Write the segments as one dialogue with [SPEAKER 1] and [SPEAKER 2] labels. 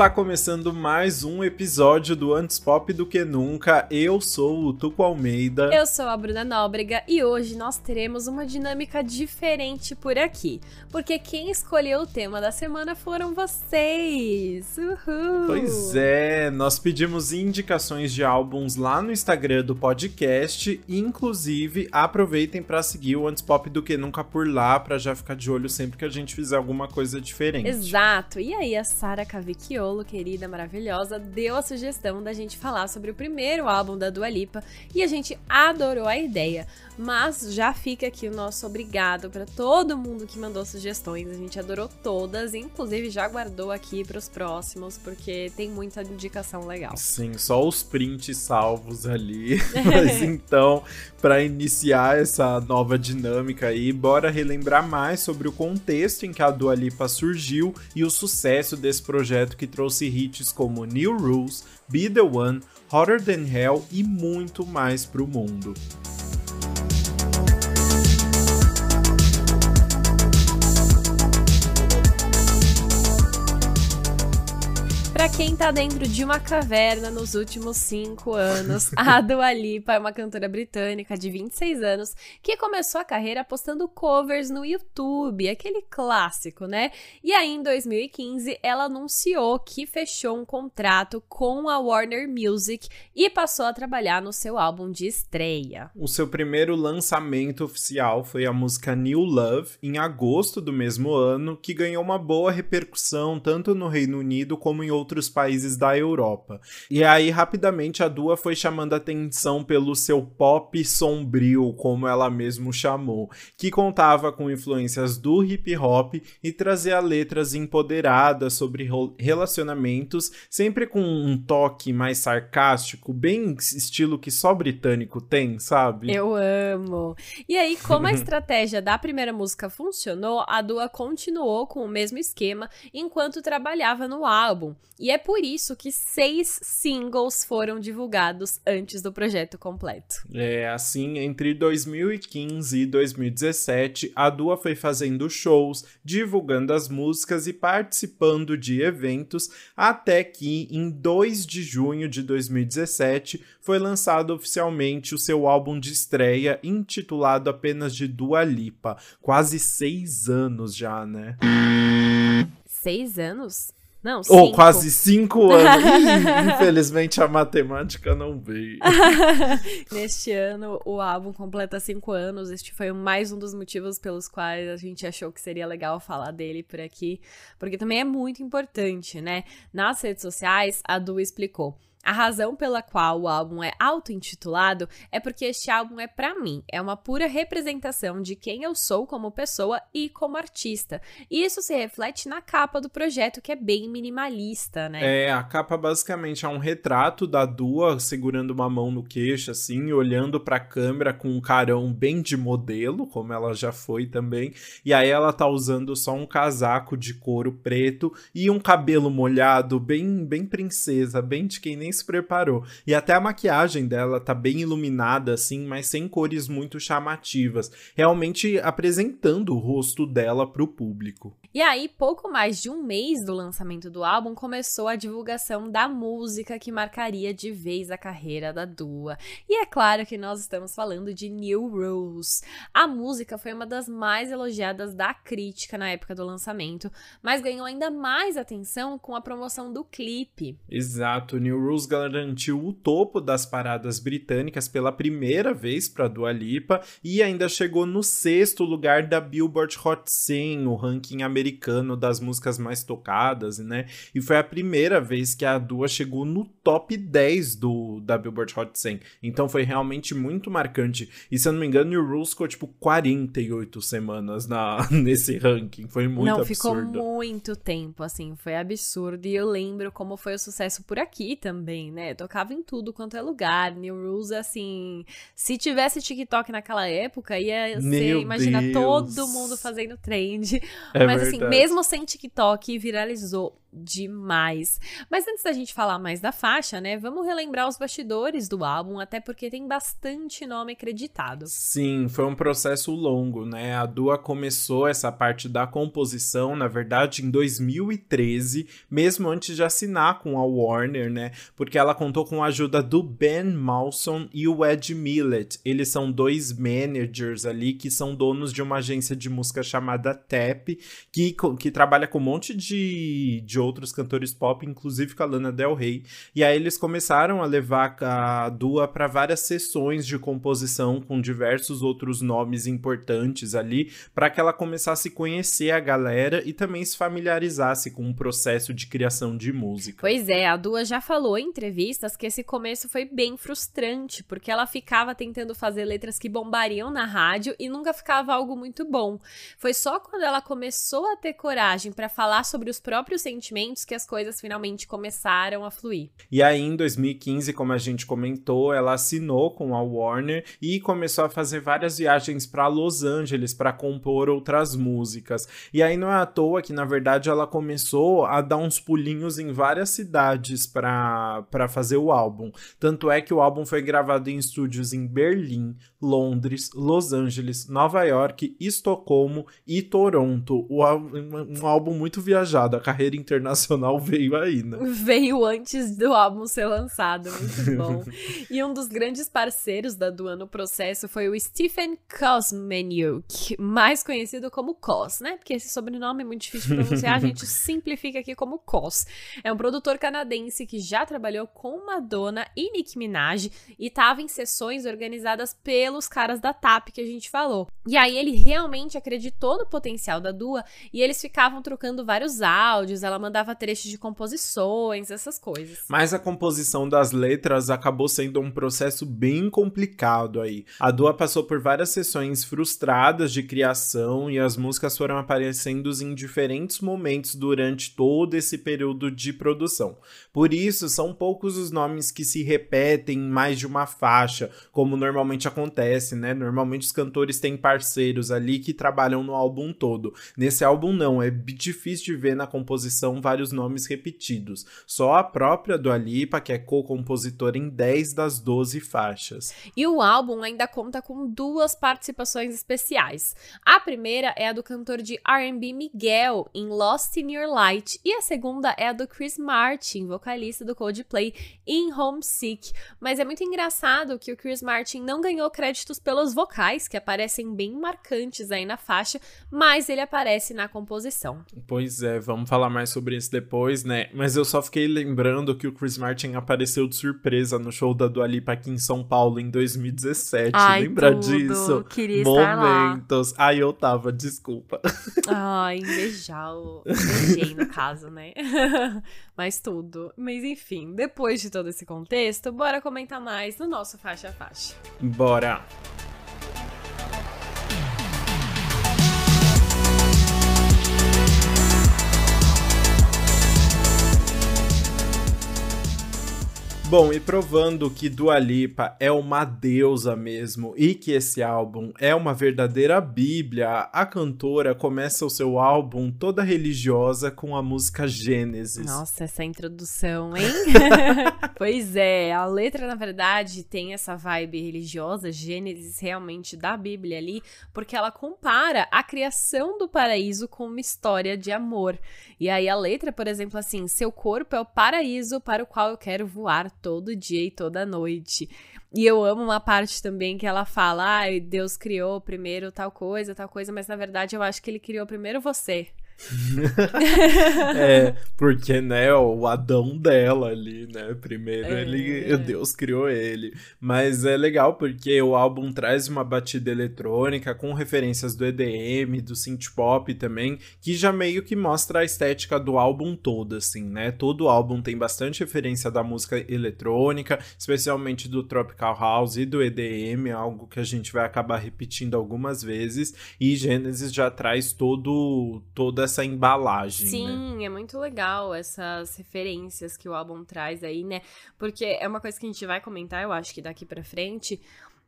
[SPEAKER 1] Está começando mais um episódio do Antes Pop do que Nunca. Eu sou o Tuco Almeida.
[SPEAKER 2] Eu sou a Bruna Nóbrega e hoje nós teremos uma dinâmica diferente por aqui. Porque quem escolheu o tema da semana foram vocês. Uhul!
[SPEAKER 1] Pois é, nós pedimos indicações de álbuns lá no Instagram do podcast. Inclusive, aproveitem para seguir o Antes Pop do que Nunca por lá, para já ficar de olho sempre que a gente fizer alguma coisa diferente.
[SPEAKER 2] Exato. E aí, a Sara Cavicchio querida, maravilhosa, deu a sugestão da gente falar sobre o primeiro álbum da Dua Lipa e a gente adorou a ideia. Mas já fica aqui o nosso obrigado para todo mundo que mandou sugestões. A gente adorou todas, inclusive já guardou aqui para os próximos, porque tem muita indicação legal.
[SPEAKER 1] Sim, só os prints salvos ali. Mas então, para iniciar essa nova dinâmica aí, bora relembrar mais sobre o contexto em que a Dua Lipa surgiu e o sucesso desse projeto que trouxe hits como New Rules, Be The One, Hotter Than Hell e muito mais pro mundo.
[SPEAKER 2] Para quem tá dentro de uma caverna nos últimos cinco anos, a Dua Lipa é uma cantora britânica de 26 anos que começou a carreira postando covers no YouTube, aquele clássico, né? E aí em 2015 ela anunciou que fechou um contrato com a Warner Music e passou a trabalhar no seu álbum de estreia.
[SPEAKER 1] O seu primeiro lançamento oficial foi a música New Love em agosto do mesmo ano, que ganhou uma boa repercussão tanto no Reino Unido como em outros outros países da Europa. E aí, rapidamente, a Dua foi chamando atenção pelo seu pop sombrio, como ela mesmo chamou, que contava com influências do hip hop e trazia letras empoderadas sobre relacionamentos, sempre com um toque mais sarcástico, bem estilo que só britânico tem, sabe?
[SPEAKER 2] Eu amo. E aí, como a estratégia da primeira música funcionou, a Dua continuou com o mesmo esquema enquanto trabalhava no álbum. E é por isso que seis singles foram divulgados antes do projeto completo.
[SPEAKER 1] É, assim, entre 2015 e 2017, a Dua foi fazendo shows, divulgando as músicas e participando de eventos, até que em 2 de junho de 2017 foi lançado oficialmente o seu álbum de estreia, intitulado apenas de Dua Lipa. Quase seis anos já, né?
[SPEAKER 2] Seis anos? Não,
[SPEAKER 1] cinco. Ou quase cinco anos. Ih, infelizmente a matemática não veio.
[SPEAKER 2] Neste ano, o álbum completa cinco anos. Este foi mais um dos motivos pelos quais a gente achou que seria legal falar dele por aqui. Porque também é muito importante, né? Nas redes sociais, a Du explicou. A razão pela qual o álbum é auto-intitulado é porque este álbum é para mim, é uma pura representação de quem eu sou como pessoa e como artista. E isso se reflete na capa do projeto, que é bem minimalista, né?
[SPEAKER 1] É, a capa basicamente é um retrato da Dua segurando uma mão no queixo, assim, olhando pra câmera com um carão bem de modelo, como ela já foi também. E aí ela tá usando só um casaco de couro preto e um cabelo molhado, bem, bem princesa, bem de quem nem nem se preparou. E até a maquiagem dela tá bem iluminada, assim, mas sem cores muito chamativas, realmente apresentando o rosto dela pro público.
[SPEAKER 2] E aí, pouco mais de um mês do lançamento do álbum, começou a divulgação da música que marcaria de vez a carreira da Dua. E é claro que nós estamos falando de New Rules. A música foi uma das mais elogiadas da crítica na época do lançamento, mas ganhou ainda mais atenção com a promoção do clipe.
[SPEAKER 1] Exato, New Rules garantiu o topo das paradas britânicas pela primeira vez para Dua Lipa e ainda chegou no sexto lugar da Billboard Hot 100, o ranking americano americano das músicas mais tocadas, né? E foi a primeira vez que a Dua chegou no top 10 do, da Billboard Hot 100. Então foi realmente muito marcante. E se eu não me engano, o Rules ficou tipo 48 semanas na, nesse ranking. Foi muito não,
[SPEAKER 2] absurdo. Não, ficou muito tempo, assim. Foi absurdo. E eu lembro como foi o sucesso por aqui também, né? Tocava em tudo quanto é lugar. New Rules, assim. Se tivesse TikTok naquela época, ia ser, imagina, Deus. todo mundo fazendo trend. É Mas, assim, verdade. assim, mesmo sem TikTok, viralizou demais. Mas antes da gente falar mais da faixa, né, vamos relembrar os bastidores do álbum, até porque tem bastante nome acreditado.
[SPEAKER 1] Sim, foi um processo longo, né? A Dua começou essa parte da composição, na verdade, em 2013, mesmo antes de assinar com a Warner, né? Porque ela contou com a ajuda do Ben Malson e o Ed Millett. Eles são dois managers ali que são donos de uma agência de música chamada TAP, que, que trabalha com um monte de, de outros cantores pop, inclusive com a Lana Del Rey. E aí eles começaram a levar a Dua para várias sessões de composição com diversos outros nomes importantes ali, para que ela começasse a conhecer a galera e também se familiarizasse com o processo de criação de música.
[SPEAKER 2] Pois é, a Dua já falou em entrevistas que esse começo foi bem frustrante, porque ela ficava tentando fazer letras que bombariam na rádio e nunca ficava algo muito bom. Foi só quando ela começou a ter coragem para falar sobre os próprios sentimentos que as coisas finalmente começaram a fluir.
[SPEAKER 1] E aí, em 2015, como a gente comentou, ela assinou com a Warner e começou a fazer várias viagens para Los Angeles para compor outras músicas. E aí não é à toa que, na verdade, ela começou a dar uns pulinhos em várias cidades para fazer o álbum. Tanto é que o álbum foi gravado em estúdios em Berlim, Londres, Los Angeles, Nova York, Estocolmo e Toronto. Um álbum muito viajado, a carreira internacional veio aí, né?
[SPEAKER 2] Veio antes do álbum ser lançado, muito bom. e um dos grandes parceiros da Dua no processo foi o Stephen Kosmeniuk, mais conhecido como Kos, né? Porque esse sobrenome é muito difícil de pronunciar, a gente simplifica aqui como Kos. É um produtor canadense que já trabalhou com Madonna e Nicki Minaj e estava em sessões organizadas pelos caras da TAP que a gente falou. E aí ele realmente acreditou no potencial da Dua e eles ficavam trocando vários áudios, ela mandava trechos de composições, essas coisas.
[SPEAKER 1] Mas a composição das letras acabou sendo um processo bem complicado aí. A Dua passou por várias sessões frustradas de criação e as músicas foram aparecendo em diferentes momentos durante todo esse período de produção. Por isso, são poucos os nomes que se repetem em mais de uma faixa, como normalmente acontece, né? Normalmente os cantores têm parceiros ali que trabalham no álbum todo. Nesse álbum não, é difícil de ver na composição vários nomes repetidos. Só a própria Dua Lipa, que é co-compositora em 10 das 12 faixas.
[SPEAKER 2] E o álbum ainda conta com duas participações especiais. A primeira é a do cantor de R&B Miguel em Lost in Your Light e a segunda é a do Chris Martin, vocalista do Coldplay em Homesick. Mas é muito engraçado que o Chris Martin não ganhou créditos pelos vocais, que aparecem bem marcantes aí na faixa, mas ele aparece na composição.
[SPEAKER 1] Pois é, vamos falar mais sobre isso depois, né? Mas eu só fiquei lembrando que o Chris Martin apareceu de surpresa no show da Dua Lipa aqui em São Paulo em 2017. Ai, Lembra tudo. disso?
[SPEAKER 2] Queria
[SPEAKER 1] Momentos. Ai, eu tava, desculpa.
[SPEAKER 2] Ai, invejar o... Invejei, no caso, né? Mas tudo. Mas enfim, depois de todo esse contexto, bora comentar mais no nosso Faixa a Faixa.
[SPEAKER 1] Bora! Bom, e provando que Dua Lipa é uma deusa mesmo e que esse álbum é uma verdadeira bíblia, a cantora começa o seu álbum toda religiosa com a música Gênesis.
[SPEAKER 2] Nossa, essa introdução, hein? pois é, a letra na verdade tem essa vibe religiosa, Gênesis realmente da Bíblia ali, porque ela compara a criação do paraíso com uma história de amor. E aí a letra, por exemplo, assim, seu corpo é o paraíso para o qual eu quero voar todo dia e toda noite. E eu amo uma parte também que ela fala: ah, Deus criou primeiro tal coisa, tal coisa, mas na verdade eu acho que ele criou primeiro você.
[SPEAKER 1] é, porque, né, o Adão dela ali, né? Primeiro é. ele, Deus criou ele. Mas é legal porque o álbum traz uma batida eletrônica com referências do EDM, do synth pop também, que já meio que mostra a estética do álbum todo, assim, né? Todo álbum tem bastante referência da música eletrônica, especialmente do Tropical House e do EDM, algo que a gente vai acabar repetindo algumas vezes. E Genesis já traz todo toda essa embalagem.
[SPEAKER 2] Sim,
[SPEAKER 1] né?
[SPEAKER 2] é muito legal essas referências que o álbum traz aí, né? Porque é uma coisa que a gente vai comentar, eu acho que daqui para frente.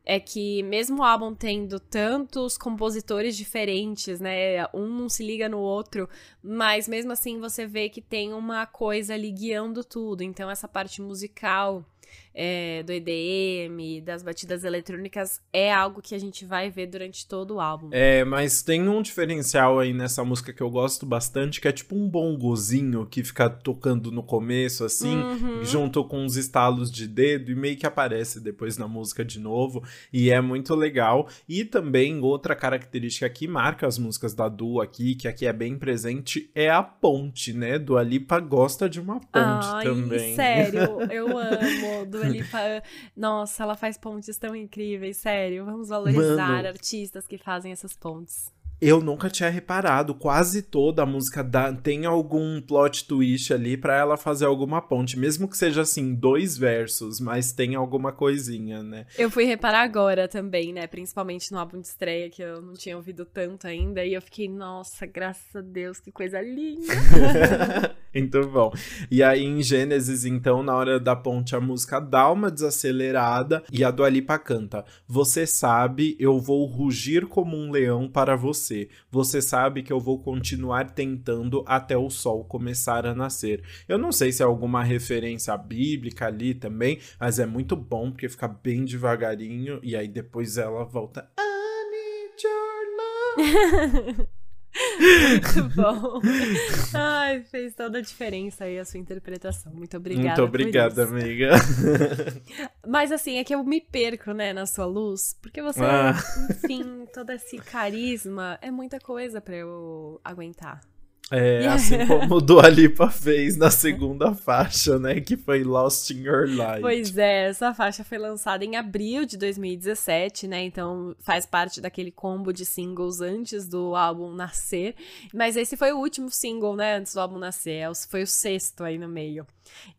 [SPEAKER 2] é que mesmo o álbum tendo tantos compositores diferentes, né, um não se liga no outro, mas mesmo assim você vê que tem uma coisa ali guiando tudo. Então essa parte musical é, do EDM, das batidas eletrônicas, é algo que a gente vai ver durante todo o álbum.
[SPEAKER 1] É, mas tem um diferencial aí nessa música que eu gosto bastante, que é tipo um bongozinho que fica tocando no começo, assim, uhum. junto com uns estalos de dedo, e meio que aparece depois na música de novo, e é muito legal. E também outra característica que marca as músicas da Dua aqui, que aqui é bem presente, é a ponte, né? Do Alipa gosta de uma ponte
[SPEAKER 2] Ai,
[SPEAKER 1] também.
[SPEAKER 2] Sério, eu amo. Do Lipa, nossa, ela faz pontes tão incríveis, sério. Vamos valorizar Mano, artistas que fazem essas pontes.
[SPEAKER 1] Eu nunca tinha reparado, quase toda a música dá, tem algum plot twist ali para ela fazer alguma ponte, mesmo que seja assim, dois versos, mas tem alguma coisinha, né?
[SPEAKER 2] Eu fui reparar agora também, né? Principalmente no álbum de estreia, que eu não tinha ouvido tanto ainda, e eu fiquei, nossa, graças a Deus, que coisa linda!
[SPEAKER 1] Muito bom. E aí, em Gênesis, então, na hora da ponte, a música dá uma desacelerada e a Dua Lipa canta: Você sabe, eu vou rugir como um leão para você. Você sabe que eu vou continuar tentando até o sol começar a nascer. Eu não sei se é alguma referência bíblica ali também, mas é muito bom porque fica bem devagarinho e aí depois ela volta. I need
[SPEAKER 2] your love. Muito bom. Ai, fez toda a diferença aí a sua interpretação. Muito obrigada.
[SPEAKER 1] Muito obrigada, amiga.
[SPEAKER 2] Mas assim, é que eu me perco, né, na sua luz, porque você, ah. enfim, todo esse carisma é muita coisa para eu aguentar.
[SPEAKER 1] É, assim como o Dua Lipa fez na segunda faixa, né? Que foi Lost in Your Light.
[SPEAKER 2] Pois é, essa faixa foi lançada em abril de 2017, né? Então faz parte daquele combo de singles antes do álbum nascer. Mas esse foi o último single, né? Antes do álbum nascer. É foi o sexto aí no meio.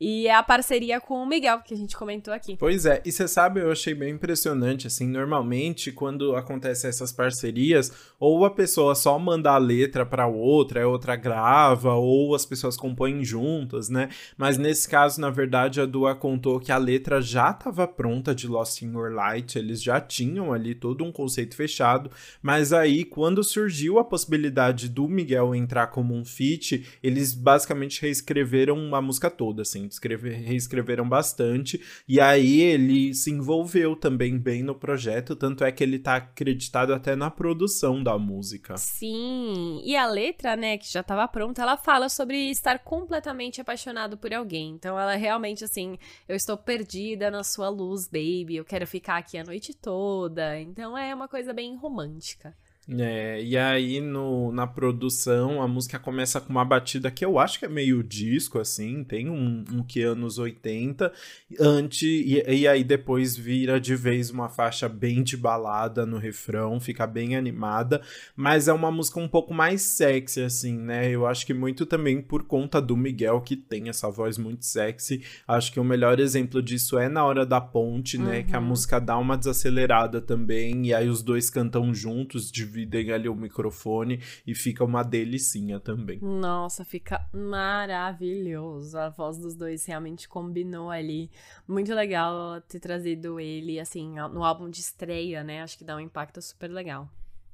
[SPEAKER 2] E é a parceria com o Miguel, que a gente comentou aqui.
[SPEAKER 1] Pois é, e você sabe, eu achei bem impressionante, assim, normalmente quando acontecem essas parcerias, ou a pessoa só manda a letra para outra, a outra grava, ou as pessoas compõem juntas, né? Mas nesse caso, na verdade, a Dua contou que a letra já estava pronta de Lost in Your Light, eles já tinham ali todo um conceito fechado, mas aí quando surgiu a possibilidade do Miguel entrar como um feat, eles basicamente reescreveram a música toda assim, escrever, reescreveram bastante, e aí ele se envolveu também bem no projeto, tanto é que ele tá acreditado até na produção da música.
[SPEAKER 2] Sim, e a letra, né, que já estava pronta, ela fala sobre estar completamente apaixonado por alguém, então ela realmente, assim, eu estou perdida na sua luz, baby, eu quero ficar aqui a noite toda, então é uma coisa bem romântica.
[SPEAKER 1] É, e aí no, na produção a música começa com uma batida que eu acho que é meio disco, assim, tem um, um que anos 80, antes, e, e, aí depois vira de vez uma faixa bem de balada no refrão, fica bem animada, mas é uma música um pouco mais sexy, assim, né? Eu acho que muito também por conta do Miguel, que tem essa voz muito sexy. Acho que o melhor exemplo disso é na hora da ponte, né? Uhum. Que a uhum. música dá uma desacelerada também, e aí os dois cantam juntos, de dividem ali o microfone e fica uma delicinha também.
[SPEAKER 2] Nossa, fica maravilhoso. A voz dos dois realmente combinou ali. Muito legal ter trazido ele, assim, no álbum de estreia, né? Acho que dá um impacto super legal.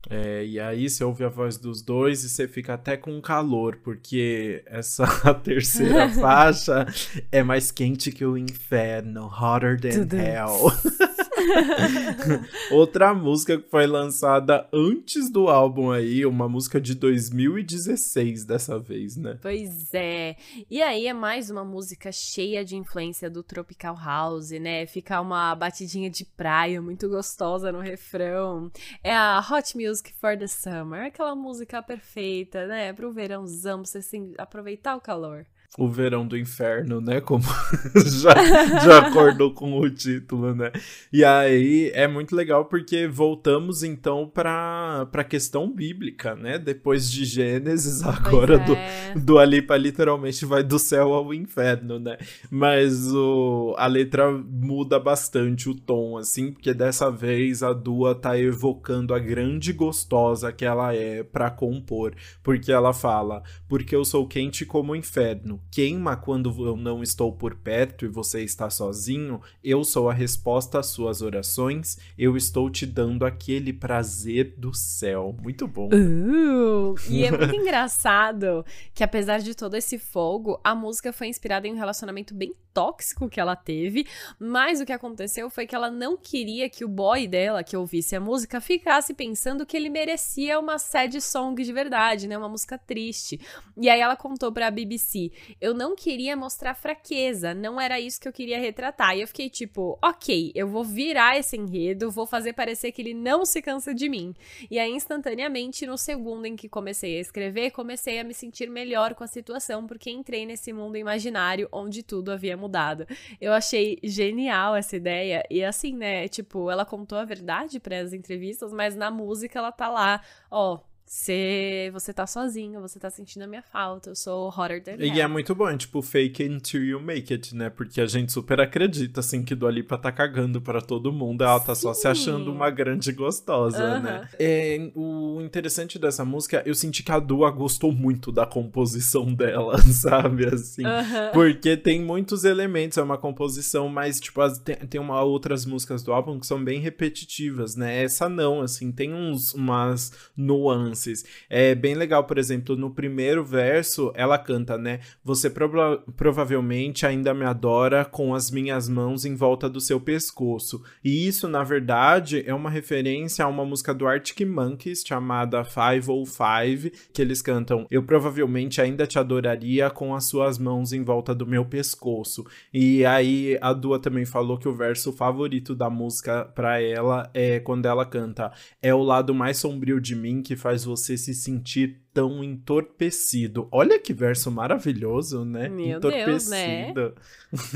[SPEAKER 1] É, e aí você ouve a voz dos dois e você fica até com calor, porque essa terceira faixa é mais quente que o inferno, hotter than hell. Outra música que foi lançada antes do álbum aí, uma música de 2016 dessa vez, né?
[SPEAKER 2] Pois é. E aí é mais uma música cheia de influência do Tropical House, né? Fica uma batidinha de praia muito gostosa no refrão. É a Hot Music for the Summer, aquela música perfeita, né? Pro verãozão, pra você assim, aproveitar o calor
[SPEAKER 1] o verão do inferno, né? Como já, já acordou com o título, né? E aí é muito legal porque voltamos então para a questão bíblica, né? Depois de Gênesis, agora é. do, do Alipa literalmente vai do céu ao inferno, né? Mas o, a letra muda bastante o tom, assim, porque dessa vez a Dua tá evocando a grande gostosa que ela é para compor, porque ela fala: porque eu sou quente como o inferno queima quando eu não estou por perto e você está sozinho, eu sou a resposta às suas orações, eu estou te dando aquele prazer do céu. Muito bom.
[SPEAKER 2] Uh, e é muito engraçado que, apesar de todo esse fogo, a música foi inspirada em um relacionamento bem tóxico que ela teve, mas o que aconteceu foi que ela não queria que o boy dela, que ouvisse a música, ficasse pensando que ele merecia uma sad song de verdade, né? Uma música triste. E aí ela contou pra BBC: eu não queria mostrar fraqueza, não era isso que eu queria retratar. E eu fiquei tipo, ok, eu vou virar esse enredo, vou fazer parecer que ele não se cansa de mim. E aí, instantaneamente, no segundo em que comecei a escrever, comecei a me sentir melhor com a situação, porque entrei nesse mundo imaginário onde tudo havia mudado. Eu achei genial essa ideia. E assim, né? Tipo, ela contou a verdade para as entrevistas, mas na música ela tá lá, ó, você, você tá sozinho, você tá sentindo a minha falta, eu sou hotter than
[SPEAKER 1] E é muito bom, é tipo, fake until you make it, né? Porque a gente super acredita, assim, que do Alipa tá cagando para todo mundo, ela tá Sim. só se achando uma grande gostosa, né? É, o interessante dessa música, eu senti que a Dua gostou muito da composição dela, sabe? Assim, porque tem muitos elementos, é uma composição mais, tipo, as, tem, tem uma, outras músicas do álbum que são bem repetitivas, né? Essa não, assim, tem uns, umas nuances nuances. É bem legal, por exemplo, no primeiro verso, ela canta, né? Você prova provavelmente ainda me adora com as minhas mãos em volta do seu pescoço. E isso, na verdade, é uma referência a uma música do Arctic Monkeys chamada 505, que eles cantam: Eu provavelmente ainda te adoraria com as suas mãos em volta do meu pescoço. E aí a Dua também falou que o verso favorito da música para ela é quando ela canta: É o lado mais sombrio de mim que faz você se sentir tão entorpecido. Olha que verso maravilhoso, né?
[SPEAKER 2] Meu Deus, né?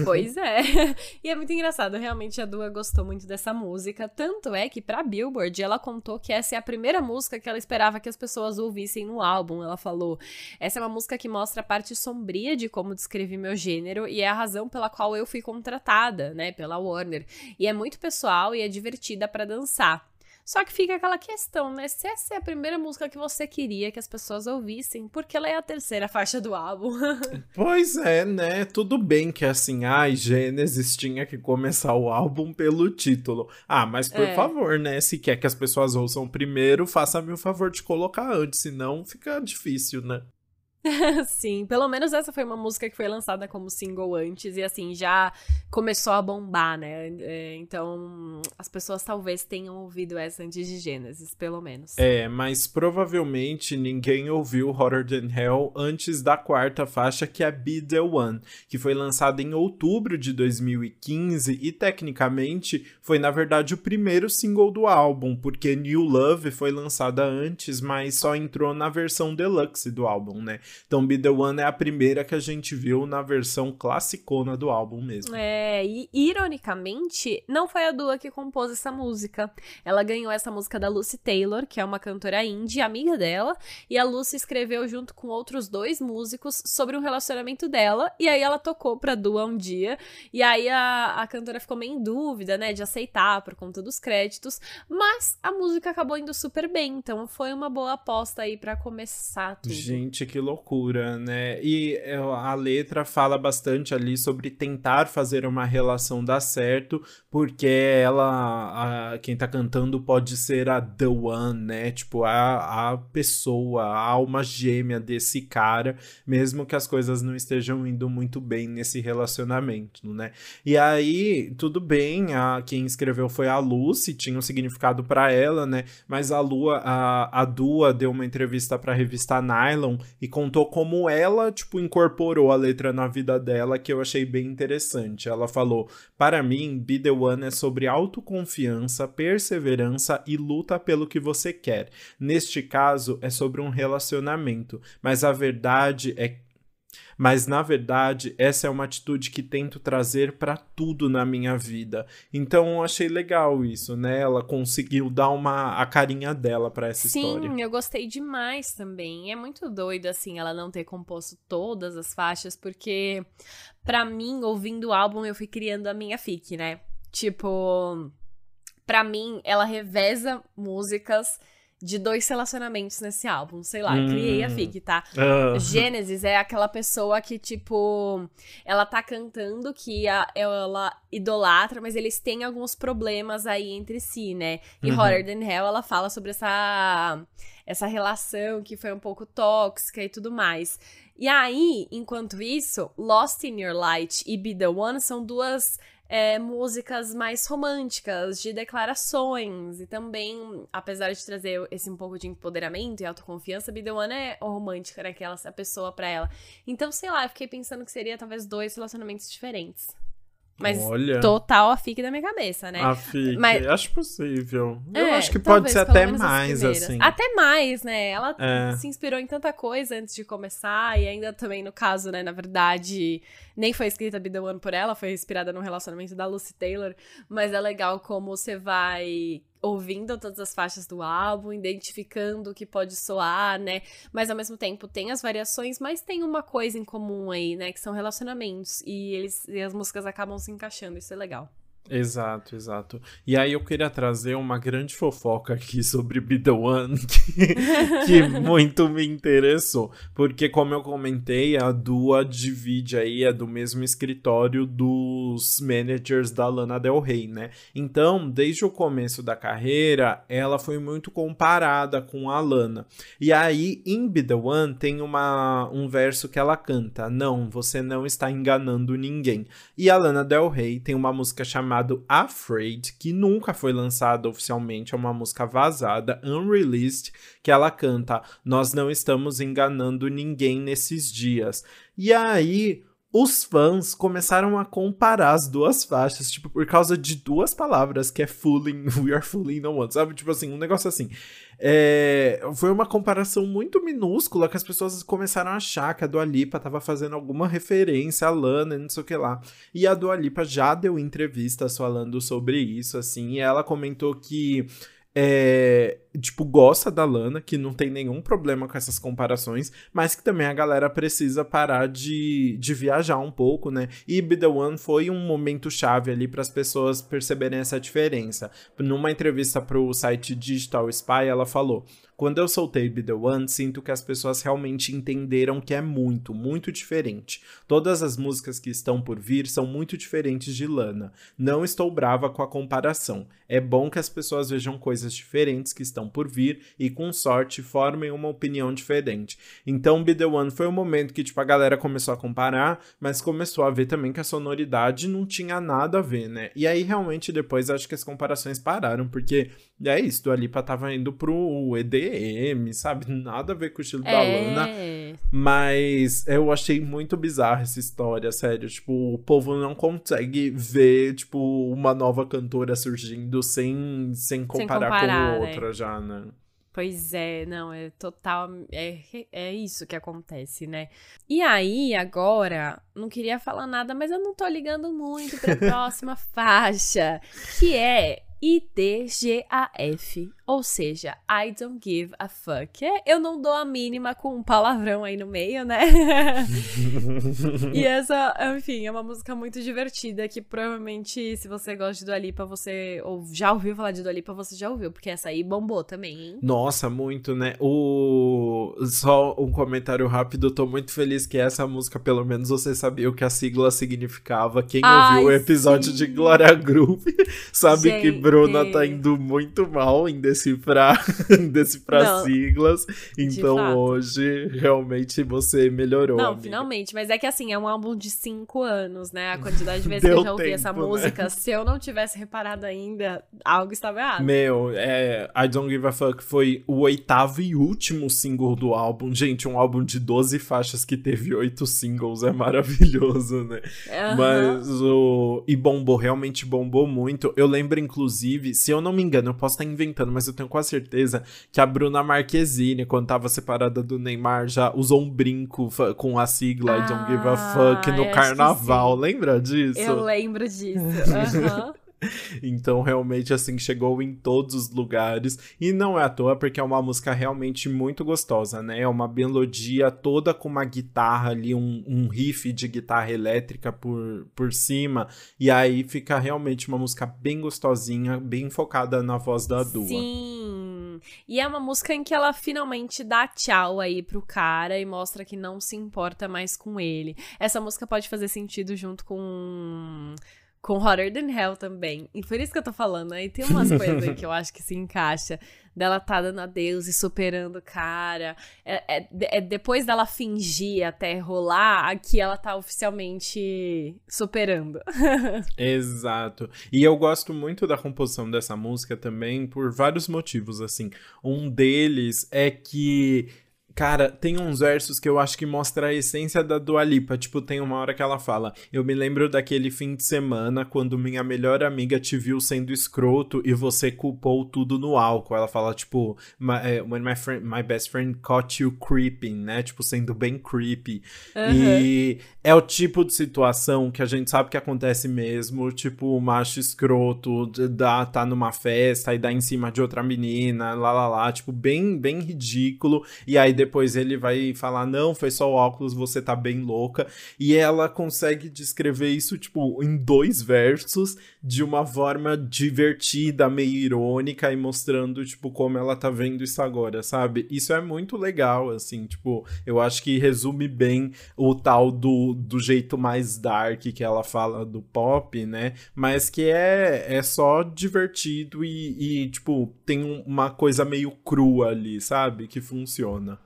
[SPEAKER 2] Pois é. E é muito engraçado, realmente a Dua gostou muito dessa música, tanto é que pra Billboard ela contou que essa é a primeira música que ela esperava que as pessoas ouvissem no álbum. Ela falou: "Essa é uma música que mostra a parte sombria de como descrevi meu gênero e é a razão pela qual eu fui contratada, né, pela Warner. E é muito pessoal e é divertida para dançar." Só que fica aquela questão, né? Se essa é a primeira música que você queria que as pessoas ouvissem, porque ela é a terceira faixa do álbum.
[SPEAKER 1] pois é, né? Tudo bem que assim, ai, Gênesis tinha que começar o álbum pelo título. Ah, mas por é. favor, né? Se quer que as pessoas ouçam primeiro, faça-me o favor de colocar antes, senão fica difícil, né?
[SPEAKER 2] Sim, pelo menos essa foi uma música que foi lançada como single antes e assim já começou a bombar, né? É, então as pessoas talvez tenham ouvido essa antes de Gênesis, pelo menos.
[SPEAKER 1] É, mas provavelmente ninguém ouviu Hotter Than Hell antes da quarta faixa, que é Be The One, que foi lançada em outubro de 2015 e tecnicamente foi na verdade o primeiro single do álbum, porque New Love foi lançada antes, mas só entrou na versão deluxe do álbum, né? Então, Be The One é a primeira que a gente viu na versão classicona do álbum mesmo.
[SPEAKER 2] É, e ironicamente, não foi a Dua que compôs essa música. Ela ganhou essa música da Lucy Taylor, que é uma cantora indie, amiga dela, e a Lucy escreveu junto com outros dois músicos sobre um relacionamento dela, e aí ela tocou pra Dua um dia, e aí a, a cantora ficou meio em dúvida, né, de aceitar por conta dos créditos, mas a música acabou indo super bem, então foi uma boa aposta aí para começar tudo.
[SPEAKER 1] Gente, que loucura loucura, né? E é, a letra fala bastante ali sobre tentar fazer uma relação dar certo, porque ela, a, quem tá cantando pode ser a The One, né? Tipo, a, a pessoa, a alma gêmea desse cara, mesmo que as coisas não estejam indo muito bem nesse relacionamento, né? E aí, tudo bem, a, quem escreveu foi a Lucy, tinha um significado para ela, né? Mas a Lua, a, a Dua deu uma entrevista para a revista Nylon e contou contou como ela, tipo, incorporou a letra na vida dela, que eu achei bem interessante. Ela falou: Para mim, Be The One é sobre autoconfiança, perseverança e luta pelo que você quer. Neste caso, é sobre um relacionamento, mas a verdade é mas na verdade essa é uma atitude que tento trazer para tudo na minha vida. Então eu achei legal isso, né? Ela conseguiu dar uma a carinha dela para essa
[SPEAKER 2] Sim,
[SPEAKER 1] história.
[SPEAKER 2] Sim, eu gostei demais também. É muito doido assim ela não ter composto todas as faixas, porque para mim ouvindo o álbum eu fui criando a minha fic, né? Tipo, para mim ela reveza músicas de dois relacionamentos nesse álbum. Sei lá, hum. criei a FIC, tá?
[SPEAKER 1] Uh.
[SPEAKER 2] Gênesis é aquela pessoa que, tipo, ela tá cantando que a, ela idolatra, mas eles têm alguns problemas aí entre si, né? E uhum. Hotter Than Hell, ela fala sobre essa, essa relação que foi um pouco tóxica e tudo mais. E aí, enquanto isso, Lost in Your Light e Be The One são duas é, músicas mais românticas, de declarações, e também, apesar de trazer esse um pouco de empoderamento e autoconfiança, Be The One é romântica, né? Que ela, a pessoa pra ela. Então, sei lá, eu fiquei pensando que seria talvez dois relacionamentos diferentes. Mas Olha. total a FIC da minha cabeça, né?
[SPEAKER 1] A FIC, Mas, acho possível. Eu é, acho que pode ser até mais, assim.
[SPEAKER 2] Até mais, né? Ela é. se inspirou em tanta coisa antes de começar, e ainda também, no caso, né, na verdade, nem foi escrita Be The One por ela, foi inspirada no relacionamento da Lucy Taylor, mas é legal como você vai ouvindo todas as faixas do álbum, identificando o que pode soar, né? Mas ao mesmo tempo tem as variações, mas tem uma coisa em comum aí, né? Que são relacionamentos. E, eles, e as músicas acabam se encaixando, isso é legal.
[SPEAKER 1] Exato, exato. E aí eu queria trazer uma grande fofoca aqui sobre Be The One, que, que muito me interessou. Porque, como eu comentei, a Dua divide aí, é do mesmo escritório dos managers da Lana Del Rey, né? Então, desde o começo da carreira, ela foi muito comparada com a Lana. E aí, em Be The One, tem uma, um verso que ela canta: Não, você não está enganando ninguém. E a Lana Del Rey tem uma música chamada chamado Afraid, que nunca foi lançado oficialmente, é uma música vazada, unreleased, que ela canta: Nós não estamos enganando ninguém nesses dias. E aí os fãs começaram a comparar as duas faixas, tipo, por causa de duas palavras, que é fooling, we are fooling no one, sabe? Tipo assim, um negócio assim. É, foi uma comparação muito minúscula que as pessoas começaram a achar que a Dua Lipa estava fazendo alguma referência a Lana, não sei o que lá. E a Dua Lipa já deu entrevistas falando sobre isso, assim, e ela comentou que é, tipo, gosta da Lana, que não tem nenhum problema com essas comparações, mas que também a galera precisa parar de, de viajar um pouco, né? E Be The One foi um momento chave ali para as pessoas perceberem essa diferença. Numa entrevista para o site Digital Spy, ela falou: quando eu soltei Be The One, sinto que as pessoas realmente entenderam que é muito, muito diferente. Todas as músicas que estão por vir são muito diferentes de Lana. Não estou brava com a comparação. É bom que as pessoas vejam coisas diferentes que estão por vir e, com sorte, formem uma opinião diferente. Então, Be The One foi o um momento que, tipo, a galera começou a comparar, mas começou a ver também que a sonoridade não tinha nada a ver, né? E aí, realmente, depois, acho que as comparações pararam, porque é isso, do Alipa tava indo pro EDM, sabe? Nada a ver com o estilo é. da Lana. Mas eu achei muito bizarra essa história, sério. Tipo, o povo não consegue ver, tipo, uma nova cantora surgindo sem, sem, comparar, sem comparar com né? outra já, né?
[SPEAKER 2] Pois é, não, é total. É, é isso que acontece, né? E aí, agora, não queria falar nada, mas eu não tô ligando muito pra próxima faixa, que é IDGAF, ou seja, I don't give a fuck. É, eu não dou a mínima com um palavrão aí no meio, né? e essa, enfim, é uma música muito divertida que provavelmente, se você gosta de Dua Lipa, você ou já ouviu falar de Dua Lipa, você já ouviu, porque essa aí bombou também, hein?
[SPEAKER 1] Nossa, muito, né? O só um comentário rápido, eu tô muito feliz que essa música, pelo menos você sabia o que a sigla significava. Quem Ai, ouviu o episódio sim. de Glória Groove sabe Gente. que Bruna tá indo muito mal em decifrar, decifrar Não, siglas. Então hoje realmente você melhorou.
[SPEAKER 2] Não,
[SPEAKER 1] amiga.
[SPEAKER 2] finalmente. Mas é que assim, é um álbum de cinco anos, né? A quantidade de vezes que eu já ouvi tempo, essa né? música. Se eu não tivesse reparado ainda, algo estava errado.
[SPEAKER 1] Meu, é, I Don't Give a Fuck foi o oitavo e último single do álbum. Gente, um álbum de 12 faixas que teve oito singles é maravilhoso, né? Uhum. Mas o. E bombou, realmente bombou muito. Eu lembro, inclusive Inclusive, se eu não me engano, eu posso estar inventando, mas eu tenho quase certeza que a Bruna Marquezine, quando tava separada do Neymar, já usou um brinco com a sigla ah, I Don't Give a Fuck no carnaval. Lembra disso?
[SPEAKER 2] Eu lembro disso. Uhum.
[SPEAKER 1] Então, realmente, assim, chegou em todos os lugares. E não é à toa, porque é uma música realmente muito gostosa, né? É uma melodia toda com uma guitarra ali, um, um riff de guitarra elétrica por, por cima. E aí fica realmente uma música bem gostosinha, bem focada na voz da Dua.
[SPEAKER 2] Sim. E é uma música em que ela finalmente dá tchau aí pro cara e mostra que não se importa mais com ele. Essa música pode fazer sentido junto com com Hotter Than Hell também. E por isso que eu tô falando, aí tem umas coisas aí que eu acho que se encaixa. Dela tá dando adeus e superando o cara. É, é, é, depois dela fingir até rolar, aqui ela tá oficialmente superando.
[SPEAKER 1] Exato. E eu gosto muito da composição dessa música também por vários motivos, assim. Um deles é que Cara, tem uns versos que eu acho que mostra a essência da Dua Lipa. Tipo, tem uma hora que ela fala: Eu me lembro daquele fim de semana quando minha melhor amiga te viu sendo escroto e você culpou tudo no álcool. Ela fala, tipo, my, uh, when my, friend, my best friend caught you creeping, né? Tipo, sendo bem creepy. Uhum. E é o tipo de situação que a gente sabe que acontece mesmo. Tipo, o macho escroto dá, tá numa festa e dá em cima de outra menina, lá lá lá. Tipo, bem, bem ridículo. E aí depois ele vai falar: Não, foi só o óculos, você tá bem louca. E ela consegue descrever isso, tipo, em dois versos, de uma forma divertida, meio irônica e mostrando, tipo, como ela tá vendo isso agora, sabe? Isso é muito legal, assim, tipo, eu acho que resume bem o tal do, do jeito mais dark que ela fala do pop, né? Mas que é, é só divertido e, e tipo, tem uma coisa meio crua ali, sabe? Que funciona.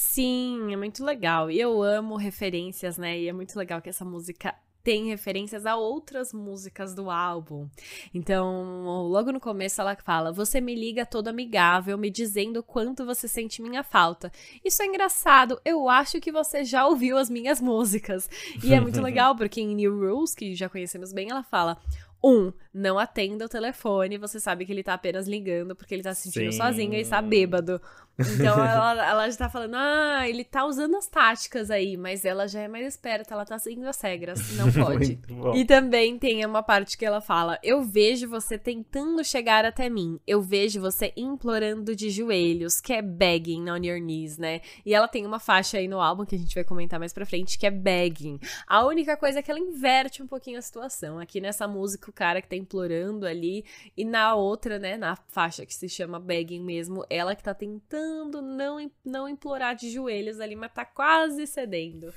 [SPEAKER 2] Sim, é muito legal. E eu amo referências, né? E é muito legal que essa música tem referências a outras músicas do álbum. Então, logo no começo ela fala: Você me liga todo amigável, me dizendo quanto você sente minha falta. Isso é engraçado, eu acho que você já ouviu as minhas músicas. E é muito legal, porque em New Rules, que já conhecemos bem, ela fala: um, não atenda o telefone, você sabe que ele tá apenas ligando porque ele tá se sentindo Sim. sozinho e está bêbado. Então ela, ela já tá falando, ah, ele tá usando as táticas aí, mas ela já é mais esperta, ela tá seguindo as regras, não pode. e também tem uma parte que ela fala: Eu vejo você tentando chegar até mim, eu vejo você implorando de joelhos, que é begging on your knees, né? E ela tem uma faixa aí no álbum que a gente vai comentar mais pra frente, que é begging. A única coisa é que ela inverte um pouquinho a situação. Aqui nessa música, o cara que tá implorando ali, e na outra, né, na faixa que se chama begging mesmo, ela que tá tentando tentando não, não implorar de joelhos ali, mas tá quase cedendo.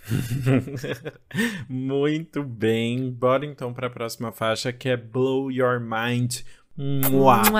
[SPEAKER 1] Muito bem. Bora então para a próxima faixa que é Blow Your Mind Mua.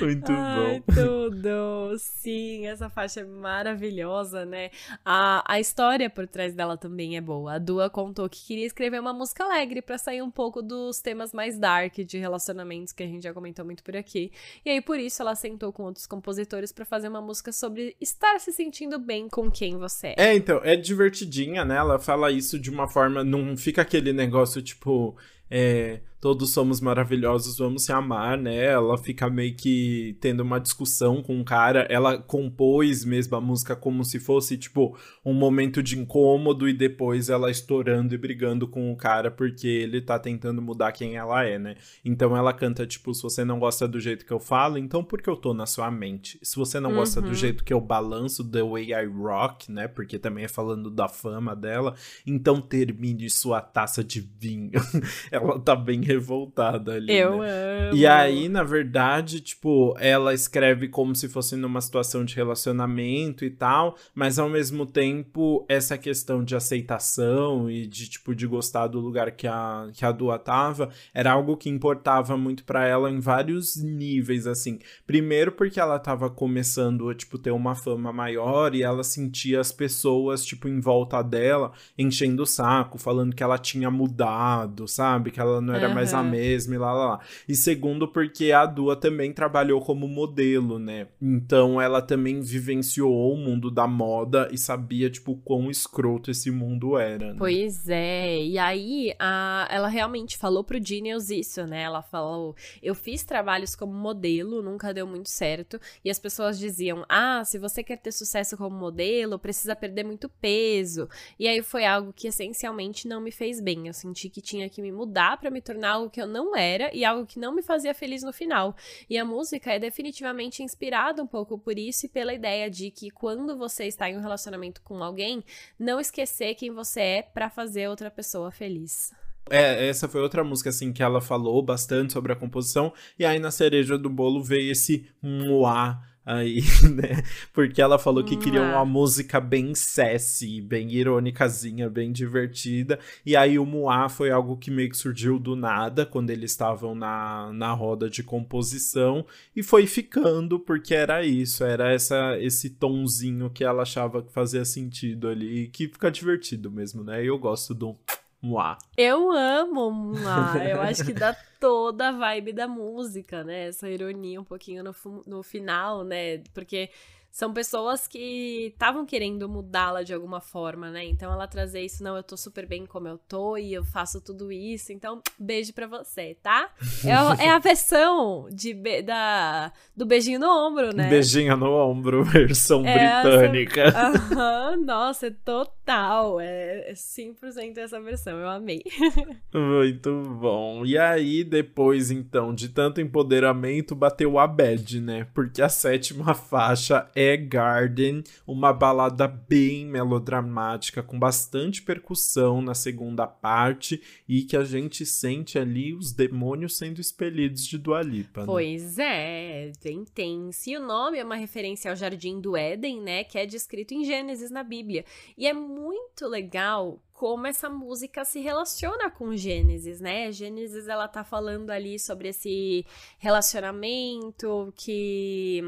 [SPEAKER 1] Muito Ai,
[SPEAKER 2] bom. Tudo. Sim, essa faixa é maravilhosa, né? A, a história por trás dela também é boa. A Dua contou que queria escrever uma música alegre para sair um pouco dos temas mais dark de relacionamentos que a gente já comentou muito por aqui. E aí por isso ela sentou com outros compositores para fazer uma música sobre estar se sentindo bem com quem você
[SPEAKER 1] é. É, então, é divertidinha, né? Ela fala isso de uma forma, não fica aquele negócio tipo é, todos somos maravilhosos, vamos se amar, né? Ela fica meio que tendo uma discussão com o cara. Ela compôs mesmo a música como se fosse, tipo, um momento de incômodo e depois ela estourando e brigando com o cara porque ele tá tentando mudar quem ela é, né? Então ela canta, tipo, se você não gosta do jeito que eu falo, então por que eu tô na sua mente? Se você não uhum. gosta do uhum. jeito que eu balanço, the way I rock, né? Porque também é falando da fama dela, então termine sua taça de vinho. ela tá bem revoltada ali.
[SPEAKER 2] Eu
[SPEAKER 1] né?
[SPEAKER 2] amo.
[SPEAKER 1] E aí, na verdade, tipo, ela escreve como se fosse numa situação de relacionamento e tal, mas ao mesmo tempo, essa questão de aceitação e de, tipo, de gostar do lugar que a, que a Dua tava, era algo que importava muito para ela em vários níveis, assim. Primeiro porque ela tava começando a, tipo, ter uma fama maior e ela sentia as pessoas, tipo, em volta dela, enchendo o saco, falando que ela tinha mudado, sabe? Que ela não era uhum. mais a mesma e lá, lá, lá. E segundo, porque a Dua também trabalhou como modelo, né? Então ela também vivenciou o mundo da moda e sabia, tipo, quão escroto esse mundo era. Né?
[SPEAKER 2] Pois é. E aí, a... ela realmente falou pro Genius isso, né? Ela falou: eu fiz trabalhos como modelo, nunca deu muito certo. E as pessoas diziam: ah, se você quer ter sucesso como modelo, precisa perder muito peso. E aí foi algo que essencialmente não me fez bem. Eu senti que tinha que me mudar para me tornar algo que eu não era e algo que não me fazia feliz no final. E a música é definitivamente inspirada um pouco por isso e pela ideia de que quando você está em um relacionamento com alguém, não esquecer quem você é para fazer outra pessoa feliz.
[SPEAKER 1] É, essa foi outra música, assim, que ela falou bastante sobre a composição. E aí, na cereja do bolo, veio esse moá aí, né? Porque ela falou que queria uma música bem sassy, bem irônicazinha, bem divertida. E aí o Moá foi algo que meio que surgiu do nada, quando eles estavam na, na roda de composição. E foi ficando, porque era isso, era essa, esse tonzinho que ela achava que fazia sentido ali. E que fica divertido mesmo, né? Eu gosto do Mua.
[SPEAKER 2] Eu amo Mua. Eu acho que dá toda a vibe da música, né? Essa ironia um pouquinho no, no final, né? Porque são pessoas que estavam querendo mudá-la de alguma forma, né? Então ela trazer isso, não, eu tô super bem como eu tô e eu faço tudo isso. Então, beijo pra você, tá? É, é a versão de, da, do beijinho no ombro, né?
[SPEAKER 1] Beijinho no ombro, versão é britânica.
[SPEAKER 2] Essa... nossa, é total. É 100% essa versão, eu amei.
[SPEAKER 1] Muito bom. E aí, depois, então, de tanto empoderamento, bateu a bad, né? Porque a sétima faixa é é Garden, uma balada bem melodramática, com bastante percussão na segunda parte e que a gente sente ali os demônios sendo expelidos de Dualipa. Né?
[SPEAKER 2] Pois é, bem tenso. E o nome é uma referência ao Jardim do Éden, né, que é descrito em Gênesis na Bíblia. E é muito legal como essa música se relaciona com Gênesis, né? Gênesis ela tá falando ali sobre esse relacionamento que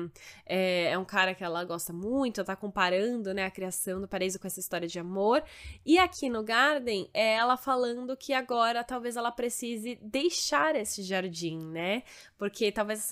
[SPEAKER 2] é, é, um cara que ela gosta muito, tá comparando, né, a criação do paraíso com essa história de amor. E aqui no Garden é ela falando que agora talvez ela precise deixar esse jardim, né? Porque talvez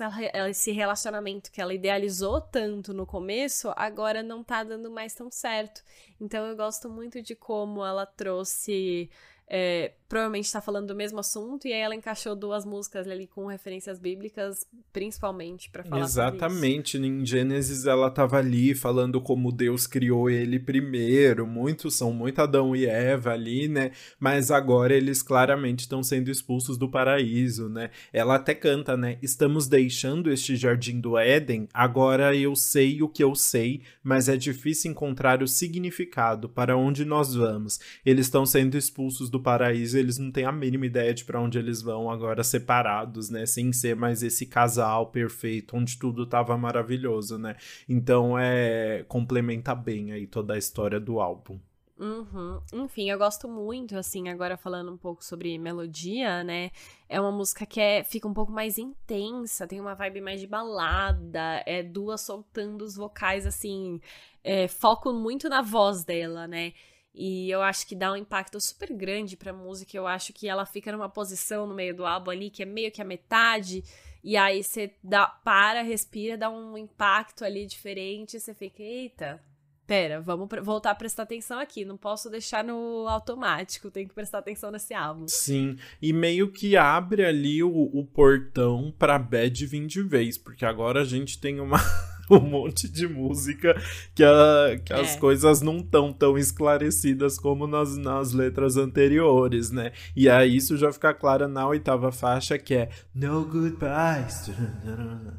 [SPEAKER 2] esse relacionamento que ela idealizou tanto no começo agora não tá dando mais tão certo. Então eu gosto muito de como ela trouxe é, provavelmente está falando do mesmo assunto, e aí ela encaixou duas músicas ali com referências bíblicas, principalmente para falar
[SPEAKER 1] Exatamente, em Gênesis ela estava ali falando como Deus criou ele primeiro, muitos são muito Adão e Eva ali, né? Mas agora eles claramente estão sendo expulsos do paraíso, né? Ela até canta, né? Estamos deixando este jardim do Éden, agora eu sei o que eu sei, mas é difícil encontrar o significado para onde nós vamos. Eles estão sendo expulsos do paraíso eles não têm a mínima ideia de para onde eles vão agora separados, né? Sem ser mais esse casal perfeito, onde tudo tava maravilhoso, né? Então é complementa bem aí toda a história do álbum.
[SPEAKER 2] Uhum. Enfim, eu gosto muito, assim, agora falando um pouco sobre melodia, né? É uma música que é, fica um pouco mais intensa, tem uma vibe mais de balada, é duas soltando os vocais, assim, é, foco muito na voz dela, né? E eu acho que dá um impacto super grande pra música. Eu acho que ela fica numa posição no meio do álbum ali, que é meio que a metade. E aí você dá, para, respira, dá um impacto ali diferente. Você fica, eita, pera, vamos voltar a prestar atenção aqui. Não posso deixar no automático, tenho que prestar atenção nesse álbum.
[SPEAKER 1] Sim, e meio que abre ali o, o portão pra Bad vir de vez, porque agora a gente tem uma. um monte de música que, a, que é. as coisas não estão tão esclarecidas como nas, nas letras anteriores, né? E aí isso já fica claro na oitava faixa, que é No Goodbyes,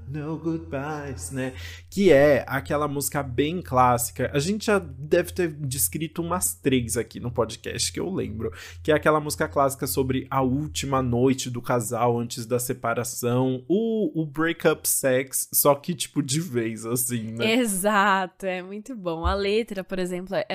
[SPEAKER 1] No Goodbyes, né? Que é aquela música bem clássica. A gente já deve ter descrito umas três aqui no podcast que eu lembro, que é aquela música clássica sobre a última noite do casal antes da separação, o, o breakup sex, só que tipo de vez assim, né?
[SPEAKER 2] Exato, é muito bom. A letra, por exemplo, é,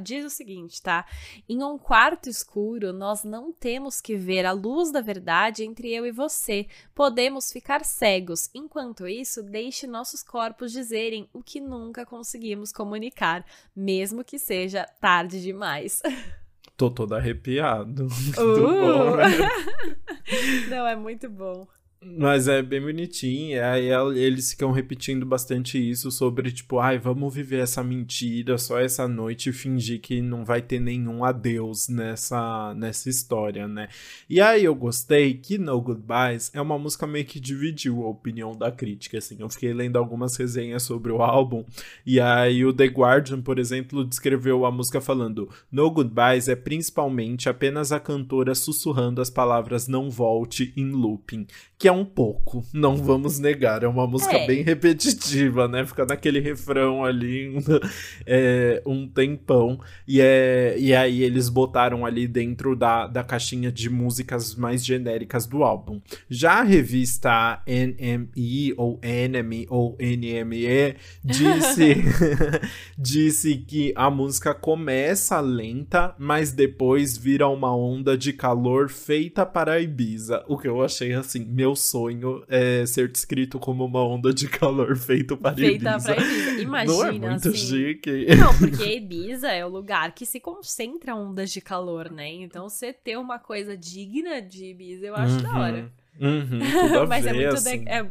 [SPEAKER 2] diz o seguinte, tá? Em um quarto escuro, nós não temos que ver a luz da verdade entre eu e você. Podemos ficar cegos. Enquanto isso, deixe nossos corpos dizerem o que nunca conseguimos comunicar, mesmo que seja tarde demais.
[SPEAKER 1] Tô todo arrepiado. Uh! Bom, né?
[SPEAKER 2] Não, é muito bom.
[SPEAKER 1] Mas é bem bonitinho, aí eles ficam repetindo bastante isso sobre, tipo, ai, vamos viver essa mentira só essa noite e fingir que não vai ter nenhum adeus nessa, nessa história, né? E aí eu gostei que No Goodbyes é uma música meio que dividiu a opinião da crítica, assim. Eu fiquei lendo algumas resenhas sobre o álbum, e aí o The Guardian, por exemplo, descreveu a música falando: No Goodbyes é principalmente apenas a cantora sussurrando as palavras não volte em looping, que é é um pouco, não vamos negar. É uma música
[SPEAKER 2] É.
[SPEAKER 1] bem repetitiva, né? Fica naquele refrão ali um, é, um tempão. E, é, e aí eles botaram ali dentro da, da caixinha de músicas mais genéricas do álbum. Já a revista NME, ou Enemy, ou NME, disse, disse que a música começa lenta, mas depois vira uma onda de calor feita para Ibiza. O que eu achei assim, meu sonho é ser descrito como uma onda de calor feito para
[SPEAKER 2] Feita
[SPEAKER 1] Ibiza.
[SPEAKER 2] pra Ibiza. Imagina,
[SPEAKER 1] Não é muito
[SPEAKER 2] assim.
[SPEAKER 1] chique.
[SPEAKER 2] Não, porque Ibiza é o lugar que se concentra ondas de calor, né? Então, você ter uma coisa digna de Ibiza, eu acho da hora.
[SPEAKER 1] Uhum,
[SPEAKER 2] Mas é
[SPEAKER 1] ver,
[SPEAKER 2] muito,
[SPEAKER 1] assim.
[SPEAKER 2] de- é,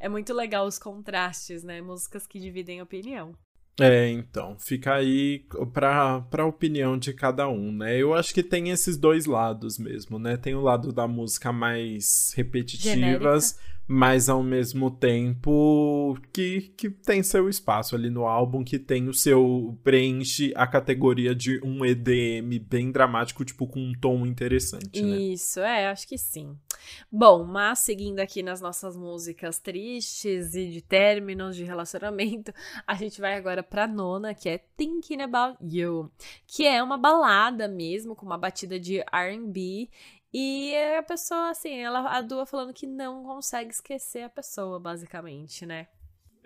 [SPEAKER 2] é muito legal os contrastes, né? Músicas que dividem opinião.
[SPEAKER 1] É, então, fica aí pra, pra opinião de cada um, né? Eu acho que tem esses dois lados mesmo, né? Tem o lado da música mais repetitivas, mas ao mesmo tempo que, que tem seu espaço ali no álbum, que tem o seu. preenche a categoria de um EDM bem dramático, tipo, com um tom interessante, né?
[SPEAKER 2] Isso, é, acho que sim. Bom, mas seguindo aqui nas nossas músicas tristes e de términos de relacionamento, a gente vai agora pra nona, que é Thinking About You, que é uma balada mesmo, com uma batida de R&B, e a pessoa, assim, ela, a Dua falando que não consegue esquecer a pessoa, basicamente, né?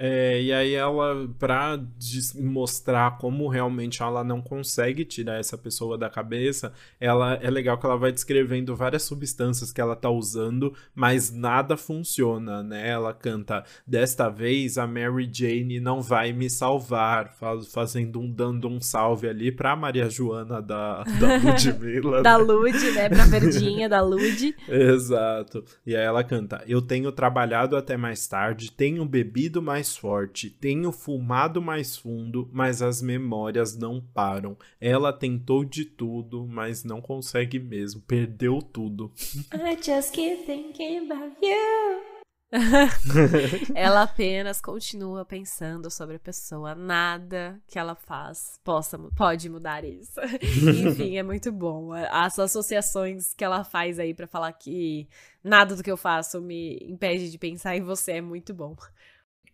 [SPEAKER 1] É, e aí ela, pra des- mostrar como realmente ela não consegue tirar essa pessoa da cabeça, ela é legal que ela vai descrevendo várias substâncias que ela tá usando, mas nada funciona, né? Ela canta, desta vez a Mary Jane não vai me salvar, fa- fazendo um dando um salve ali pra Maria Joana da, da Ludmilla,
[SPEAKER 2] Da
[SPEAKER 1] né?
[SPEAKER 2] Lud, né? Pra verdinha da Lud.
[SPEAKER 1] Exato. E aí ela canta: Eu tenho trabalhado até mais tarde, tenho bebido mais forte, tenho fumado mais fundo, mas as memórias não param. Ela tentou de tudo, mas não consegue mesmo. Perdeu tudo.
[SPEAKER 2] I just keep thinking about you. ela apenas continua pensando sobre a pessoa. Nada que ela faz possa, pode mudar isso. Enfim, é muito bom. As associações que ela faz aí pra falar que nada do que eu faço me impede de pensar em você é muito bom.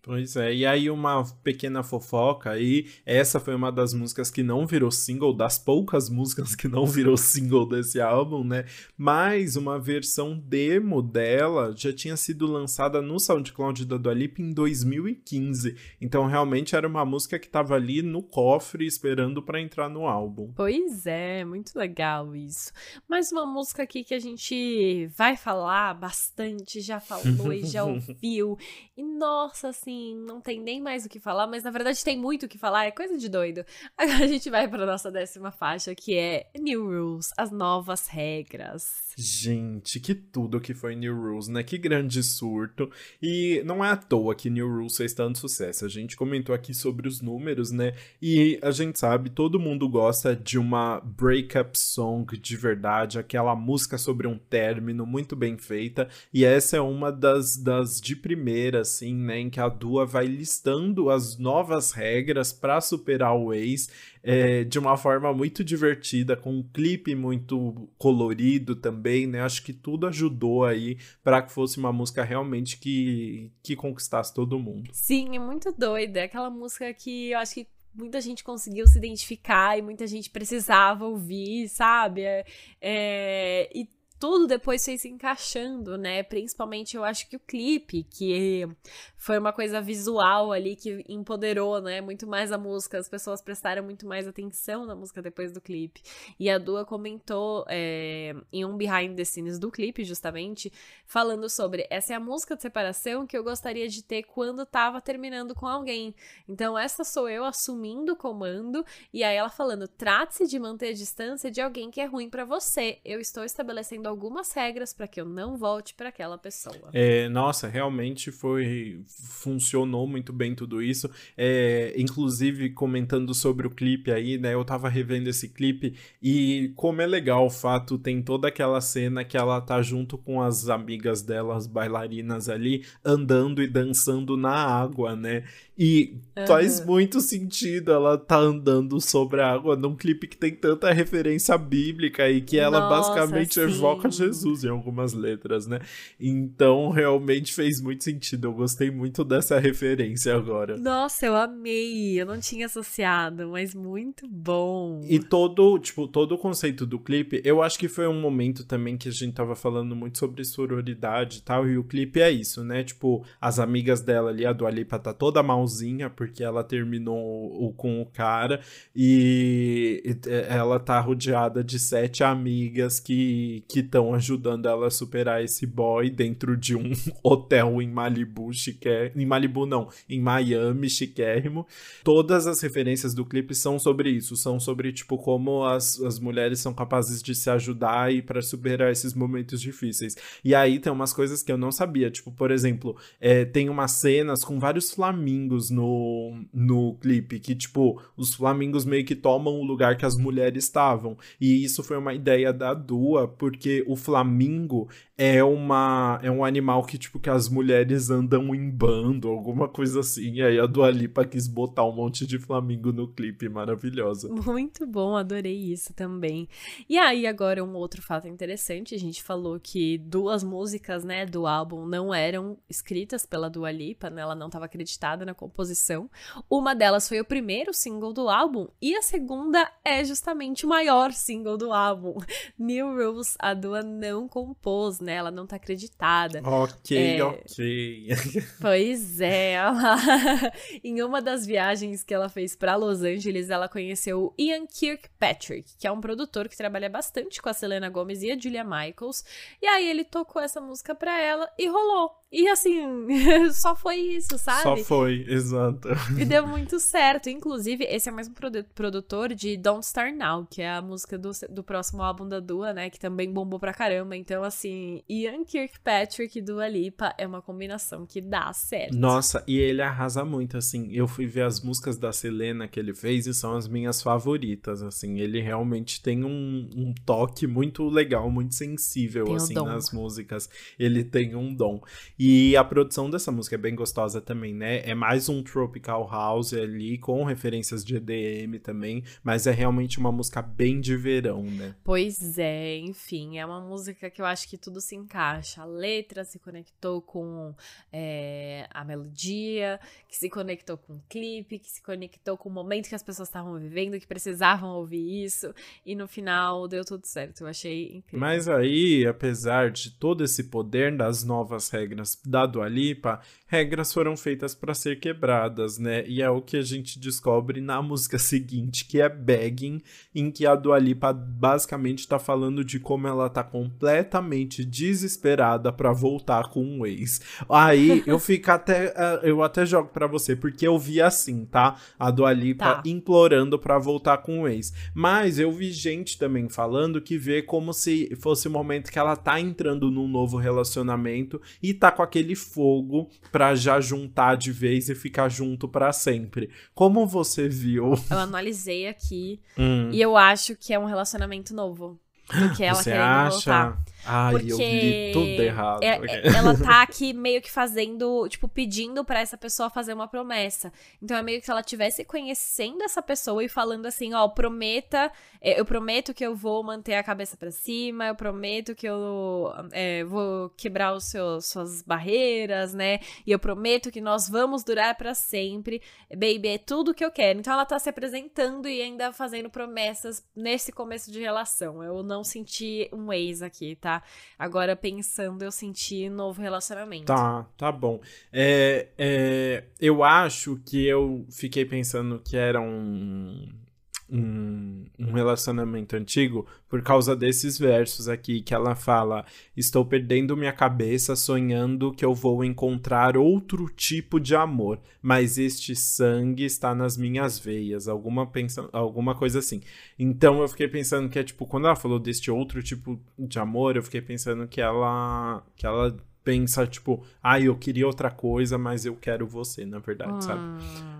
[SPEAKER 1] Pois é, e aí uma pequena fofoca aí, essa foi uma das músicas que não virou single, das poucas músicas que não virou single desse álbum, né? Mas uma versão demo dela já tinha sido lançada no SoundCloud da Dua Lipa em 2015. Então realmente era uma música que tava ali no cofre esperando pra entrar no álbum.
[SPEAKER 2] Pois é, muito legal isso. Mais uma música aqui que a gente vai falar bastante, já falou e já ouviu. E nossa, assim, não tem nem mais o que falar, mas na verdade tem muito o que falar, é coisa de doido. Agora a gente vai para nossa décima faixa, que é New Rules, as novas regras.
[SPEAKER 1] Gente, que tudo que foi New Rules, né? Que grande surto. E não é à toa que New Rules fez tanto sucesso. A gente comentou aqui sobre os números, né? E a gente sabe, todo mundo gosta de uma breakup song de verdade, aquela música sobre um término muito bem feita. E essa é uma das, das de primeira, assim, né? Em que a Dua vai listando as novas regras para superar o ex é, de uma forma muito divertida, com um clipe muito colorido também, né? Acho que tudo ajudou aí para que fosse uma música realmente que, que conquistasse todo mundo.
[SPEAKER 2] Sim, é muito doida. É aquela música que eu acho que muita gente conseguiu se identificar e muita gente precisava ouvir, sabe? É, é, e tudo depois foi se encaixando, né? Principalmente eu acho que o clipe, que foi uma coisa visual ali que empoderou, né? Muito mais a música, as pessoas prestaram muito mais atenção na música depois do clipe. E a Dua comentou é, em um behind the scenes do clipe, justamente, falando sobre essa é a música de separação que eu gostaria de ter quando tava terminando com alguém. Então, essa sou eu assumindo o comando, e aí ela falando: trate-se de manter a distância de alguém que é ruim para você. Eu estou estabelecendo algumas regras para que eu não volte para aquela pessoa.
[SPEAKER 1] É, nossa, realmente foi. funcionou muito bem tudo isso. É, inclusive, comentando sobre o clipe aí, né? Eu tava revendo esse clipe e como é legal o fato, tem toda aquela cena que ela tá junto com as amigas dela, as bailarinas ali, andando e dançando na água, né? E faz
[SPEAKER 2] Aham.
[SPEAKER 1] muito sentido ela tá andando sobre a água num clipe que tem tanta referência bíblica e que ela
[SPEAKER 2] Nossa,
[SPEAKER 1] basicamente
[SPEAKER 2] sim.
[SPEAKER 1] evoca coloca Jesus em algumas letras, né? Então, realmente fez muito sentido. Eu gostei muito dessa referência agora.
[SPEAKER 2] Nossa, eu amei. Eu não tinha associado, mas muito bom.
[SPEAKER 1] E todo, tipo, todo o conceito do clipe, eu acho que foi um momento também que a gente tava falando muito sobre sororidade e tal, e o clipe é isso, né? Tipo, as amigas dela ali, a Dua Lipa tá toda malzinha porque ela terminou o, com o cara e ela tá rodeada de sete amigas que estão ajudando ela a superar esse boy dentro de um hotel em Malibu chiquérrimo. Em Malibu, não, em Miami chiquérrimo. Todas as referências do clipe são sobre isso, são sobre, tipo, como as, as mulheres são capazes de se ajudar e para superar esses momentos difíceis. E aí tem umas coisas que eu não sabia, tipo, por exemplo, é, tem umas cenas com vários flamingos no, no clipe, que, tipo, os flamingos meio que tomam o lugar que as mulheres estavam. E isso foi uma ideia da Dua, porque o flamingo é uma é um animal que tipo que as mulheres andam em bando, alguma coisa assim. E aí a Dua Lipa quis botar um monte de flamingo no clipe, maravilhosa.
[SPEAKER 2] Muito bom, adorei isso também. E aí agora um outro fato interessante, a gente falou que duas músicas, né, do álbum não eram escritas pela Dua Lipa, né? Ela não estava acreditada na composição. Uma delas foi o primeiro single do álbum e a segunda é justamente o maior single do álbum. New Rules a Dua não compôs, né? Ela não tá acreditada.
[SPEAKER 1] Ok, é... ok.
[SPEAKER 2] pois é, ela... em uma das viagens que ela fez para Los Angeles, ela conheceu o Ian Kirkpatrick, que é um produtor que trabalha bastante com a Selena Gomez e a Julia Michaels. E aí ele tocou essa música pra ela e rolou. E assim, só foi isso, sabe?
[SPEAKER 1] Só foi, exato.
[SPEAKER 2] E deu muito certo. Inclusive, esse é mais um produtor de Don't Start Now, que é a música do, do próximo álbum da Dua, né? Que também bombou pra caramba. Então, assim, Ian Kirkpatrick e Dua Lipa é uma combinação que dá certo.
[SPEAKER 1] Nossa, e ele arrasa muito, assim. Eu fui ver as músicas da Selena que ele fez e são as minhas favoritas, assim. Ele realmente tem um, um toque muito legal, muito sensível, tem assim, nas músicas. Ele tem um dom. E a produção dessa música é bem gostosa também, né? É mais um tropical house ali, com referências de EDM também, mas é realmente uma música bem de verão, né?
[SPEAKER 2] Pois é, enfim, é uma música que eu acho que tudo se encaixa. A letra se conectou com é, a melodia, que se conectou com o clipe, que se conectou com o momento que as pessoas estavam vivendo, que precisavam ouvir isso, e no final deu tudo certo. Eu achei incrível.
[SPEAKER 1] Mas aí, apesar de todo esse poder das novas regras regras da Dua Lipa, regras foram feitas para ser quebradas, né? E é o que a gente descobre na música seguinte, que é Begging, em que a Dua Lipa basicamente está falando de como ela tá completamente desesperada para voltar com um ex. Aí eu fico até eh, eu até jogo para você, porque eu vi assim, tá? A Dua Lipa tá. implorando para voltar com o ex. Mas eu vi gente também falando que vê como se fosse o momento que ela tá entrando num novo relacionamento e tá com aquele fogo pra já juntar de vez e ficar junto para sempre. Como você viu?
[SPEAKER 2] Eu analisei aqui hum. e eu acho que é um relacionamento novo. Do que ela
[SPEAKER 1] Você
[SPEAKER 2] querendo
[SPEAKER 1] acha?
[SPEAKER 2] voltar.
[SPEAKER 1] Ai, porque eu li tudo errado.
[SPEAKER 2] É, é, ela tá aqui meio que fazendo, tipo, pedindo para essa pessoa fazer uma promessa. Então é meio que se ela estivesse conhecendo essa pessoa e falando assim, ó, prometa, é, eu prometo que eu vou manter a cabeça para cima, eu prometo que eu é, vou quebrar os seus, suas barreiras, né? E eu prometo que nós vamos durar para sempre. Baby, é tudo que eu quero. Então ela tá se apresentando e ainda fazendo promessas nesse começo de relação. Eu não senti um ex aqui, tá? Agora, pensando, eu senti novo relacionamento.
[SPEAKER 1] Tá, tá bom. É, é, eu acho que eu fiquei pensando que era um um, um, relacionamento antigo por causa desses versos aqui que ela fala: Estou perdendo minha cabeça sonhando que eu vou encontrar outro tipo de amor, mas este sangue está nas minhas veias. Alguma, pensa, alguma coisa assim. Então eu fiquei pensando que é tipo, quando ela falou deste outro tipo de amor, eu fiquei pensando que ela. que ela pensa, tipo, ah, eu queria outra coisa, mas eu quero você, na verdade, hum. sabe?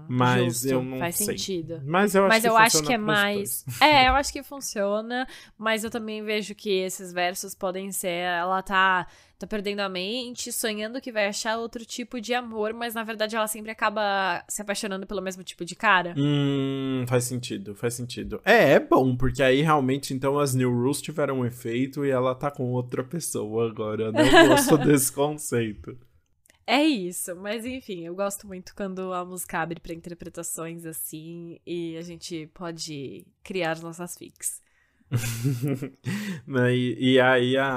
[SPEAKER 1] Mas
[SPEAKER 2] justo,
[SPEAKER 1] eu não
[SPEAKER 2] faz
[SPEAKER 1] sei.
[SPEAKER 2] sentido.
[SPEAKER 1] Mas eu acho
[SPEAKER 2] Mas
[SPEAKER 1] que
[SPEAKER 2] eu acho que é mais.
[SPEAKER 1] dois.
[SPEAKER 2] É, eu acho que funciona, mas eu também vejo que esses versos podem ser. Ela tá, tá perdendo a mente, sonhando que vai achar outro tipo de amor, mas na verdade ela sempre acaba se apaixonando pelo mesmo tipo de cara.
[SPEAKER 1] Hum, faz sentido, faz sentido. É, é bom, porque aí realmente então as New Rules tiveram um efeito e ela tá com outra pessoa agora, né? Eu gosto desse conceito.
[SPEAKER 2] É isso, mas enfim, eu gosto muito quando a música abre pra interpretações assim e a gente pode criar as nossas fics.
[SPEAKER 1] Né, e, e aí a,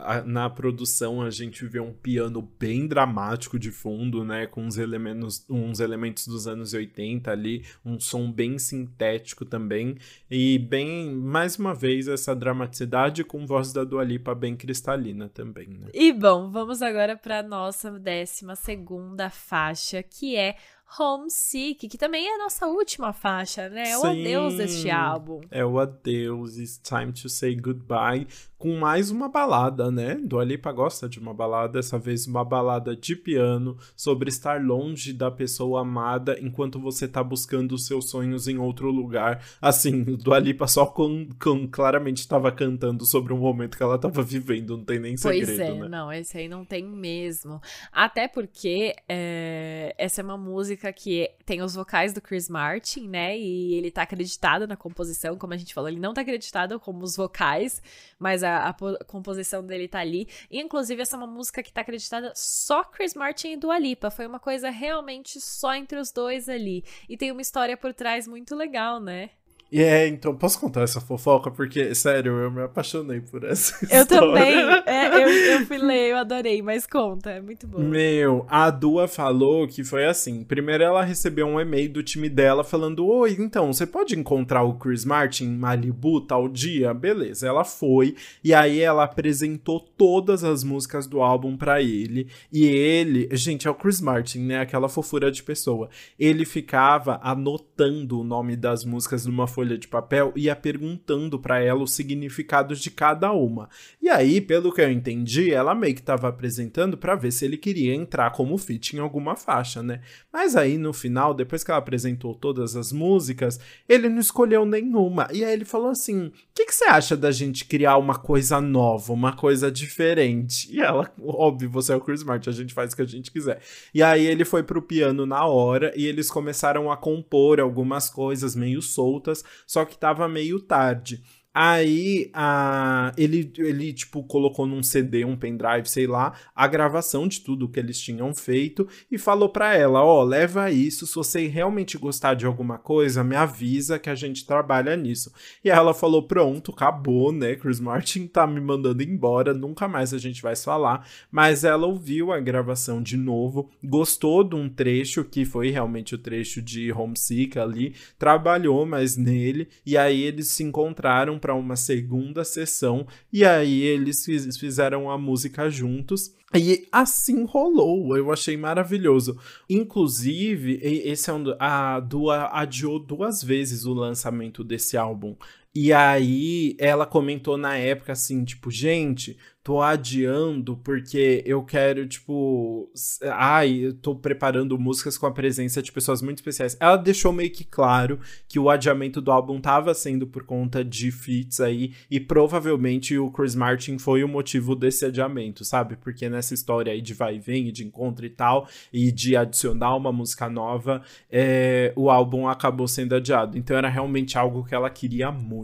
[SPEAKER 1] a- na produção a gente vê um piano bem dramático de fundo, né? Com uns elementos, uns elementos dos anos 80 ali, um som bem sintético também. E bem, mais uma vez, essa dramaticidade com voz da Dua Lipa bem cristalina também, né?
[SPEAKER 2] E bom, vamos agora pra nossa décima segunda faixa, que é Homesick, que também é a nossa última faixa, né? É o
[SPEAKER 1] Sim.
[SPEAKER 2] adeus deste álbum.
[SPEAKER 1] É o adeus, it's time to say goodbye, com mais uma balada, né? Dua Lipa gosta de uma balada, dessa vez uma balada de piano, sobre estar longe da pessoa amada enquanto você tá buscando os seus sonhos em outro lugar. Assim, Dua Lipa só com, com- claramente estava cantando sobre um momento que ela tava vivendo, não tem nem segredo,
[SPEAKER 2] Pois é,
[SPEAKER 1] né?
[SPEAKER 2] não, esse aí não tem mesmo. Até porque é, essa é uma música que tem os vocais do Chris Martin, né? E ele tá acreditado na composição, como a gente falou, ele não tá acreditado como os vocais, mas a, a po- composição dele tá ali. E, inclusive, essa é uma música que tá acreditada só Chris Martin e Dua Lipa. Foi uma coisa realmente só entre os dois ali. E tem uma história por trás muito legal, né?
[SPEAKER 1] E é, então, posso contar essa fofoca? Porque, sério, eu me apaixonei por essa
[SPEAKER 2] Eu
[SPEAKER 1] história.
[SPEAKER 2] também. é, eu, eu fui ler, eu adorei, mas conta, é muito bom.
[SPEAKER 1] Meu, a Dua falou que foi assim. Primeiro ela recebeu um e-mail do time dela falando: Oi, então, você pode encontrar o Chris Martin em Malibu tal dia? Beleza. Ela foi e aí ela apresentou todas as músicas do álbum pra ele. E ele, gente, é o Chris Martin, né? Aquela fofura de pessoa. Ele ficava anotando o nome das músicas numa folha de papel e ia perguntando pra ela os significados de cada uma. E aí, pelo que eu entendi, ela meio que tava apresentando pra ver se ele queria entrar como feat em alguma faixa, né? Mas aí no final, depois que ela apresentou todas as músicas, ele não escolheu nenhuma. E aí ele falou assim: "O que, que você acha da gente criar uma coisa nova, uma coisa diferente?" E ela, óbvio, você é o Chris Martin, a gente faz o que a gente quiser. E aí ele foi pro piano na hora e eles começaram a compor algumas coisas meio soltas, só que tava meio tarde. Aí ele, ele, tipo, colocou num CD, um pendrive, sei lá, a gravação de tudo que eles tinham feito e falou pra ela: Ó, leva isso, se você realmente gostar de alguma coisa, me avisa que a gente trabalha nisso. E ela falou: Pronto, acabou, né? Chris Martin tá me mandando embora, nunca mais a gente vai falar. Mas ela ouviu a gravação de novo, gostou de um trecho que foi realmente o trecho de Homesick ali, trabalhou mais nele, e aí eles se encontraram para uma segunda sessão, e aí eles fiz- fizeram a música juntos. E assim rolou, eu achei maravilhoso. Inclusive, esse é um, a Dua adiou duas vezes o lançamento desse álbum. E aí ela comentou na época assim, tipo, gente, tô adiando porque eu quero, tipo, ai, eu tô preparando músicas com a presença de pessoas muito especiais. Ela deixou meio que claro que o adiamento do álbum tava sendo por conta de feats aí, e provavelmente o Chris Martin foi o motivo desse adiamento, sabe? Porque nessa história aí de vai e vem, de encontro e tal, e de adicionar uma música nova, é, o álbum acabou sendo adiado. Então era realmente algo que ela queria muito.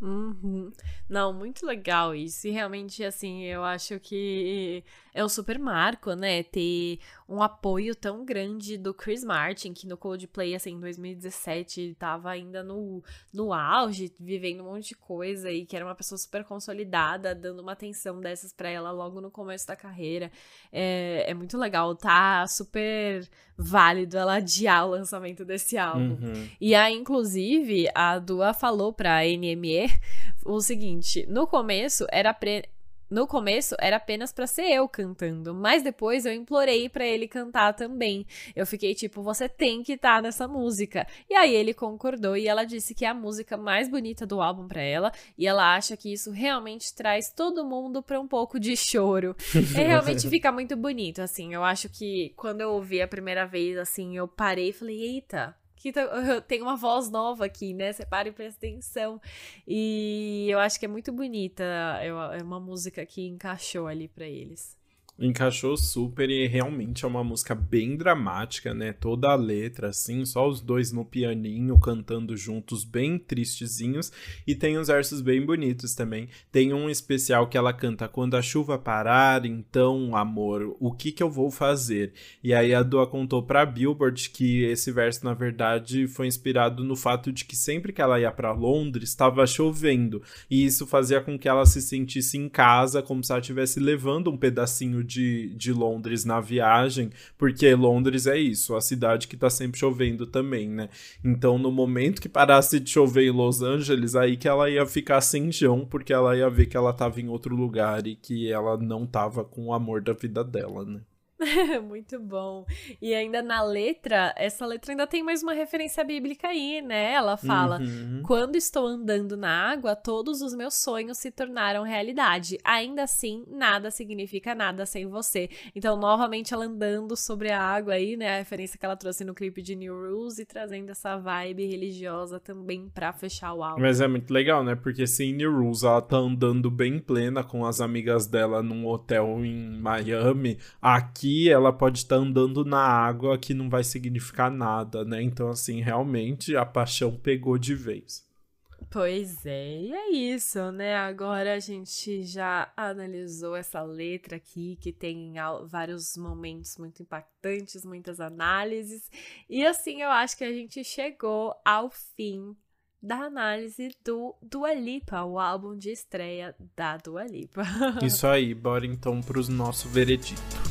[SPEAKER 2] Uhum. Não, muito legal isso. E realmente, assim, eu acho que é um super marco, né? Ter um apoio tão grande do Chris Martin, que no Coldplay, assim, em 2017, tava ainda no, no auge, vivendo um monte de coisa e que era uma pessoa super consolidada, dando uma atenção dessas pra ela logo no começo da carreira. É, é muito legal, tá super válido ela adiar o lançamento desse álbum.
[SPEAKER 1] Uhum.
[SPEAKER 2] E aí, inclusive, a Dua falou pra NME o seguinte: no começo era pre... No começo era apenas pra ser eu cantando, mas depois eu implorei pra ele cantar também. Eu fiquei tipo, você tem que estar nessa música. E aí ele concordou e ela disse que é a música mais bonita do álbum pra ela e ela acha que isso realmente traz todo mundo pra um pouco de choro. É realmente fica muito bonito, assim. Eu acho que quando eu ouvi a primeira vez, assim, eu parei e falei, eita, que tem uma voz nova aqui, né? Você para e presta atenção. E eu acho que é muito bonita. É uma música que encaixou ali para eles.
[SPEAKER 1] Encaixou super e realmente é uma música bem dramática, né? Toda a letra, assim, só os dois no pianinho cantando juntos, bem tristezinhos. E tem uns versos bem bonitos também. Tem um especial que ela canta: Quando a chuva parar, então, amor, o que que eu vou fazer? E aí a Dua contou pra Billboard que esse verso, na verdade, foi inspirado no fato de que sempre que ela ia para Londres, estava chovendo. E isso fazia com que ela se sentisse em casa, como se ela estivesse levando um pedacinho de, de Londres na viagem, porque Londres é isso, a cidade que tá sempre chovendo também, né? Então, no momento que parasse de chover em Los Angeles, aí que ela ia ficar sem chão, porque ela ia ver que ela tava em outro lugar e que ela não tava com o amor da vida dela, né?
[SPEAKER 2] Muito bom. E ainda na letra, essa letra ainda tem mais uma referência bíblica aí, né? Ela fala: uhum. Quando estou andando na água, todos os meus sonhos se tornaram realidade. Ainda assim, nada significa nada sem você. Então, novamente, ela andando sobre a água aí, né? A referência que ela trouxe no clipe de New Rules e trazendo essa vibe religiosa também pra fechar o álbum.
[SPEAKER 1] Mas é muito legal, né? Porque se em New Rules ela tá andando bem plena com as amigas dela num hotel em Miami, aqui aqui ela pode estar tá andando na água que não vai significar nada, né? Então, assim, realmente a paixão pegou de vez.
[SPEAKER 2] Pois é, e é isso, né? Agora a gente já analisou essa letra aqui, que tem vários momentos muito impactantes, muitas análises, e assim eu acho que a gente chegou ao fim da análise do Dua Lipa, o álbum de estreia da Dua Lipa.
[SPEAKER 1] Isso aí, bora então para o nosso veredito.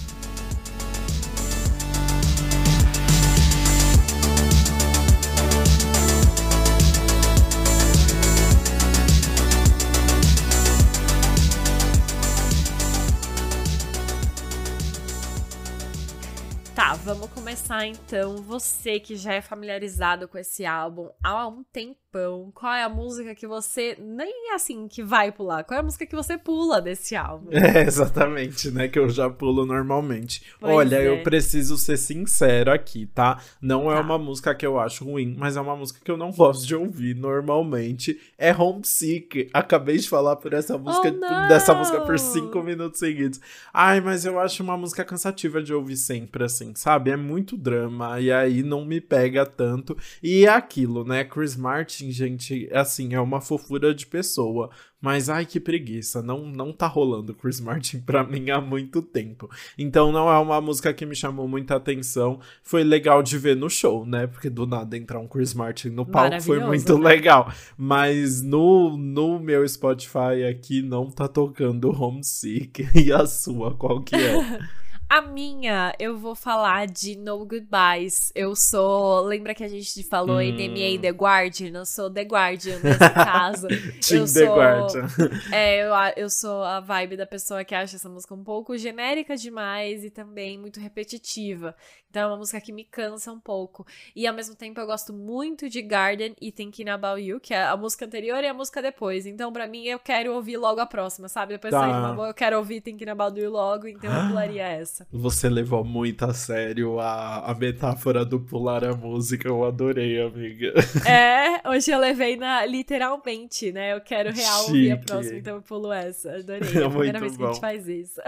[SPEAKER 2] Vamos começar então. Você que já é familiarizado com esse álbum há um tempão, qual é a música que você nem assim que vai pular? Qual é a música que você pula desse álbum?
[SPEAKER 1] É, exatamente, né? Que eu já pulo normalmente. Pois Olha, é. eu preciso ser sincero aqui, tá? Não é tá. uma música que eu acho ruim, mas é uma música que eu não gosto de ouvir normalmente. É Homesick. Acabei de falar por essa música, oh, dessa música por cinco minutos seguidos. Ai, mas eu acho uma música cansativa de ouvir sempre, assim, sabe? Sabe? É muito drama, e aí não me pega tanto. E é aquilo, né? Chris Martin, gente, assim, é uma fofura de pessoa. Mas ai que preguiça, não não tá rolando Chris Martin pra mim há muito tempo. Então não é uma música que me chamou muita atenção. Foi legal de ver no show, né? Porque do nada entrar um Chris Martin no palco foi muito né? legal. Mas no, no meu Spotify aqui não tá tocando Homesick. E a sua, qual que é?
[SPEAKER 2] A minha, eu vou falar de No Goodbyes. Eu sou. Lembra que a gente falou hum. NMA The Guardian? Eu sou The Guardian nesse caso.
[SPEAKER 1] Team eu The sou, Guardian.
[SPEAKER 2] É, eu, eu sou a vibe da pessoa que acha essa música um pouco genérica demais e também muito repetitiva. Então é uma música que me cansa um pouco. E ao mesmo tempo eu gosto muito de Garden e Thinking About You, que é a música anterior e a música depois. Então para mim eu quero ouvir logo a próxima, sabe? Depois tá. sair uma boa, eu quero ouvir Thinking About You logo, então eu pularia essa.
[SPEAKER 1] Você levou muito a sério a, a metáfora do pular a música, eu adorei, amiga.
[SPEAKER 2] É, hoje eu levei na literalmente, né? Eu quero real Chique. ouvir a próxima, então eu pulo essa. Adorei. É a primeira vez bom. que a gente faz isso.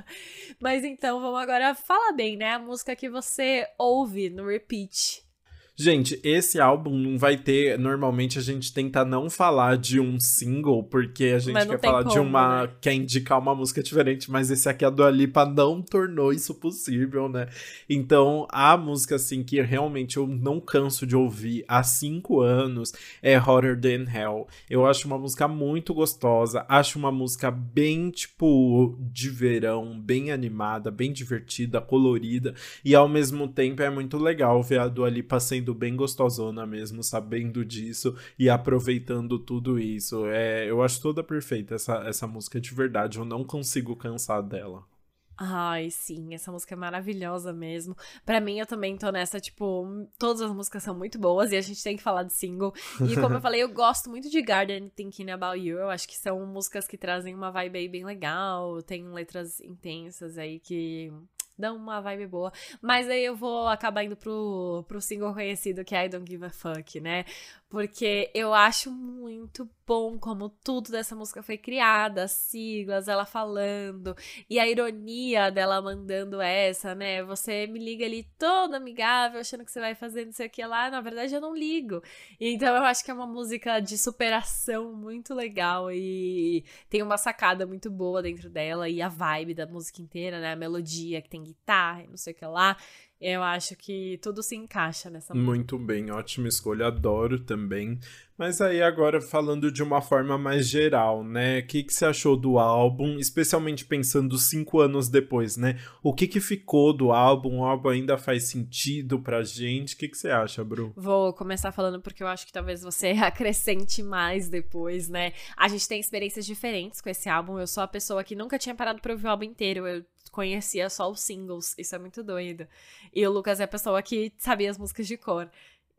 [SPEAKER 2] Mas então, vamos agora falar bem, né? A música que você você ouve no repeat.
[SPEAKER 1] Gente, esse álbum não vai ter. Normalmente a gente tenta não falar de um single, porque a gente quer falar como, de uma. Né? quer indicar uma música diferente, mas esse aqui, a Dua Lipa, não tornou isso possível, né? Então, a música, assim, que realmente eu não canso de ouvir há cinco anos é Hotter Than Hell. Eu acho uma música muito gostosa, acho uma música bem, tipo, de verão, bem animada, bem divertida, colorida, e ao mesmo tempo é muito legal ver a Dua Lipa sendo sendo bem gostosona mesmo, sabendo disso e aproveitando tudo isso. É, eu acho toda perfeita essa, essa música de verdade, eu não consigo cansar dela.
[SPEAKER 2] Ai, sim, essa música é maravilhosa mesmo. Para mim, eu também tô nessa, tipo, todas as músicas são muito boas e a gente tem que falar de single. E como eu falei, eu gosto muito de Garden Thinking About You. Eu acho que são músicas que trazem uma vibe aí bem legal, tem letras intensas aí que dão uma vibe boa. Mas aí eu vou acabar indo pro, pro single conhecido que é I Don't Give a Fuck, né? Porque eu acho muito bom como tudo dessa música foi criada, as siglas, ela falando, e a ironia dela mandando essa, né? Você me liga ali todo amigável, achando que você vai fazer não sei o que lá, na verdade eu não ligo. Então eu acho que é uma música de superação muito legal e tem uma sacada muito boa dentro dela e a vibe da música inteira, né? A melodia que tem guitarra e não sei o que lá. Eu acho que tudo se encaixa nessa música.
[SPEAKER 1] Muito bem, ótima escolha, adoro também. Mas aí agora falando de uma forma mais geral, né? O que, que você achou do álbum, especialmente pensando cinco anos depois, né? O que, que ficou do álbum? O álbum ainda faz sentido pra gente? O que, que você acha, Bru?
[SPEAKER 2] Vou começar falando porque eu acho que talvez você acrescente mais depois, né? A gente tem experiências diferentes com esse álbum. Eu sou a pessoa que nunca tinha parado pra ouvir o álbum inteiro. Eu conhecia só os singles. Isso é muito doido. E o Lucas é a pessoa que sabia as músicas de cor.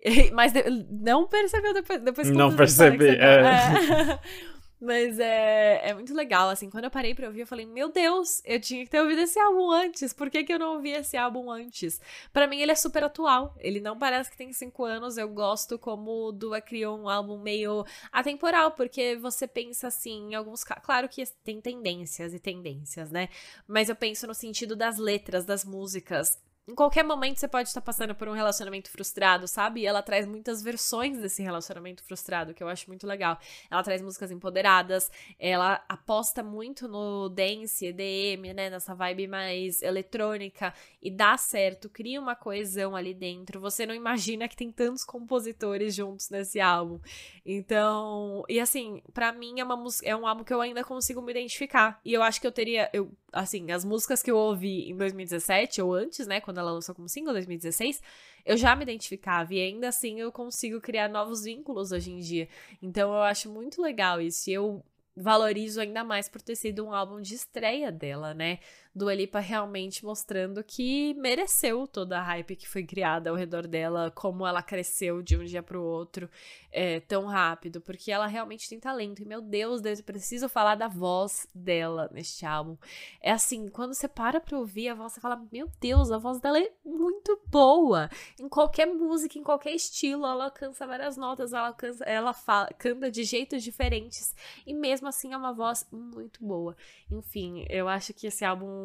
[SPEAKER 2] Mas não percebeu depois, depois
[SPEAKER 1] Não percebi, é.
[SPEAKER 2] é. Mas é, é muito legal, assim, quando eu parei pra ouvir, eu falei, meu Deus, eu tinha que ter ouvido esse álbum antes, por que, que eu não ouvi esse álbum antes? para mim ele é super atual, ele não parece que tem cinco anos, eu gosto como o Dua criou um álbum meio atemporal, porque você pensa assim, em alguns claro que tem tendências e tendências, né? Mas eu penso no sentido das letras, das músicas, em qualquer momento você pode estar passando por um relacionamento frustrado, sabe? E ela traz muitas versões desse relacionamento frustrado, que eu acho muito legal. Ela traz músicas empoderadas, ela aposta muito no dance, EDM, né? Nessa vibe mais eletrônica e dá certo, cria uma coesão ali dentro. Você não imagina que tem tantos compositores juntos nesse álbum. Então, e assim, para mim é uma é um álbum que eu ainda consigo me identificar. E eu acho que eu teria, eu, assim, as músicas que eu ouvi em 2017 ou antes, né, quando ela lançou como single, 2016, eu já me identificava e ainda assim eu consigo criar novos vínculos hoje em dia. Então eu acho muito legal isso. E eu valorizo ainda mais por ter sido um álbum de estreia dela, né? Do Lipa realmente mostrando que mereceu toda a hype que foi criada ao redor dela, como ela cresceu de um dia pro outro é, tão rápido, porque ela realmente tem talento. E meu Deus, Deus, eu preciso falar da voz dela neste álbum. É assim, quando você para pra ouvir a voz, você fala: Meu Deus, a voz dela é muito boa. Em qualquer música, em qualquer estilo, ela alcança várias notas, ela, alcança, ela fala, canta de jeitos diferentes. E mesmo assim é uma voz muito boa. Enfim, eu acho que esse álbum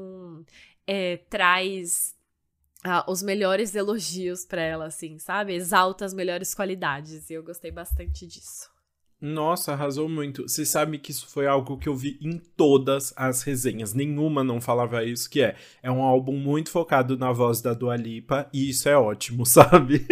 [SPEAKER 2] é, traz ah, os melhores elogios para ela, assim, sabe? Exalta as melhores qualidades. E eu gostei bastante disso.
[SPEAKER 1] Nossa, arrasou muito. Você sabe que isso foi algo que eu vi em todas as resenhas. Nenhuma não falava isso, que é. É um álbum muito focado na voz da Dua Lipa, e isso é ótimo, sabe?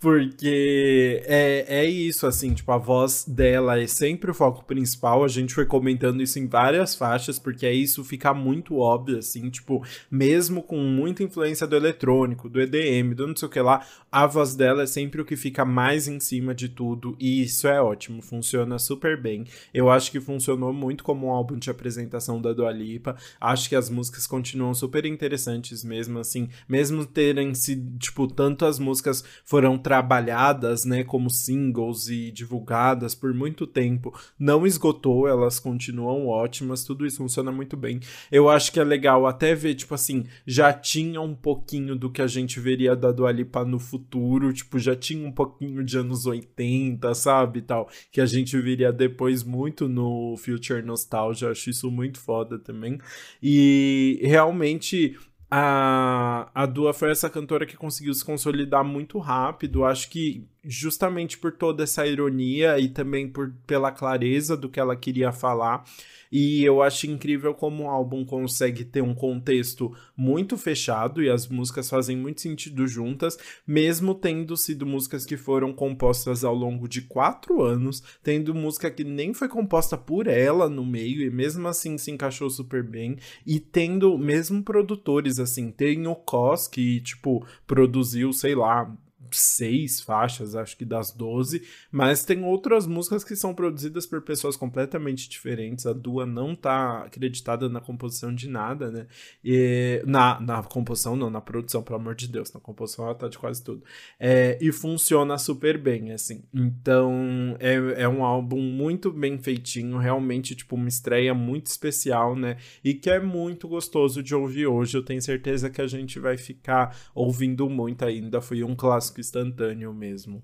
[SPEAKER 1] Porque é, é isso, assim, tipo, a voz dela é sempre o foco principal. A gente foi comentando isso em várias faixas, porque é isso fica muito óbvio, assim, tipo, mesmo com muita influência do eletrônico, do EDM, do não sei o que lá, a voz dela é sempre o que fica mais em cima de tudo, e isso é ótimo, funciona funciona super bem. Eu acho que funcionou muito como um álbum de apresentação da Dua Lipa. Acho que as músicas continuam super interessantes mesmo assim, mesmo terem sido, tipo, tanto as músicas foram trabalhadas, né, como singles e divulgadas por muito tempo, não esgotou, elas continuam ótimas, tudo isso funciona muito bem. Eu acho que é legal até ver, tipo assim, já tinha um pouquinho do que a gente veria da Dua Lipa no futuro, tipo, já tinha um pouquinho de anos 80, sabe, tal, que a gente gente viria depois muito no Future Nostalgia, acho isso muito foda também. E realmente a, a Dua foi essa cantora que conseguiu se consolidar muito rápido. Acho que justamente por toda essa ironia e também por, pela clareza do que ela queria falar. E eu acho incrível como o álbum consegue ter um contexto muito fechado e as músicas fazem muito sentido juntas, mesmo tendo sido músicas que foram compostas ao longo de quatro anos, tendo música que nem foi composta por ela no meio e mesmo assim se encaixou super bem, e tendo mesmo produtores assim, tem o Cos que, tipo, produziu, sei lá, seis faixas, acho que das 12, mas tem outras músicas que são produzidas por pessoas completamente diferentes. A Dua não tá acreditada na composição de nada, né? E, na, na composição, não, na produção, pelo amor de Deus, na composição ela tá de quase tudo. É, e funciona super bem, assim. Então, é, é um álbum muito bem feitinho, realmente, tipo, uma estreia muito especial, né? E que é muito gostoso de ouvir hoje. Eu tenho certeza que a gente vai ficar ouvindo muito ainda. Foi um clássico instantâneo mesmo.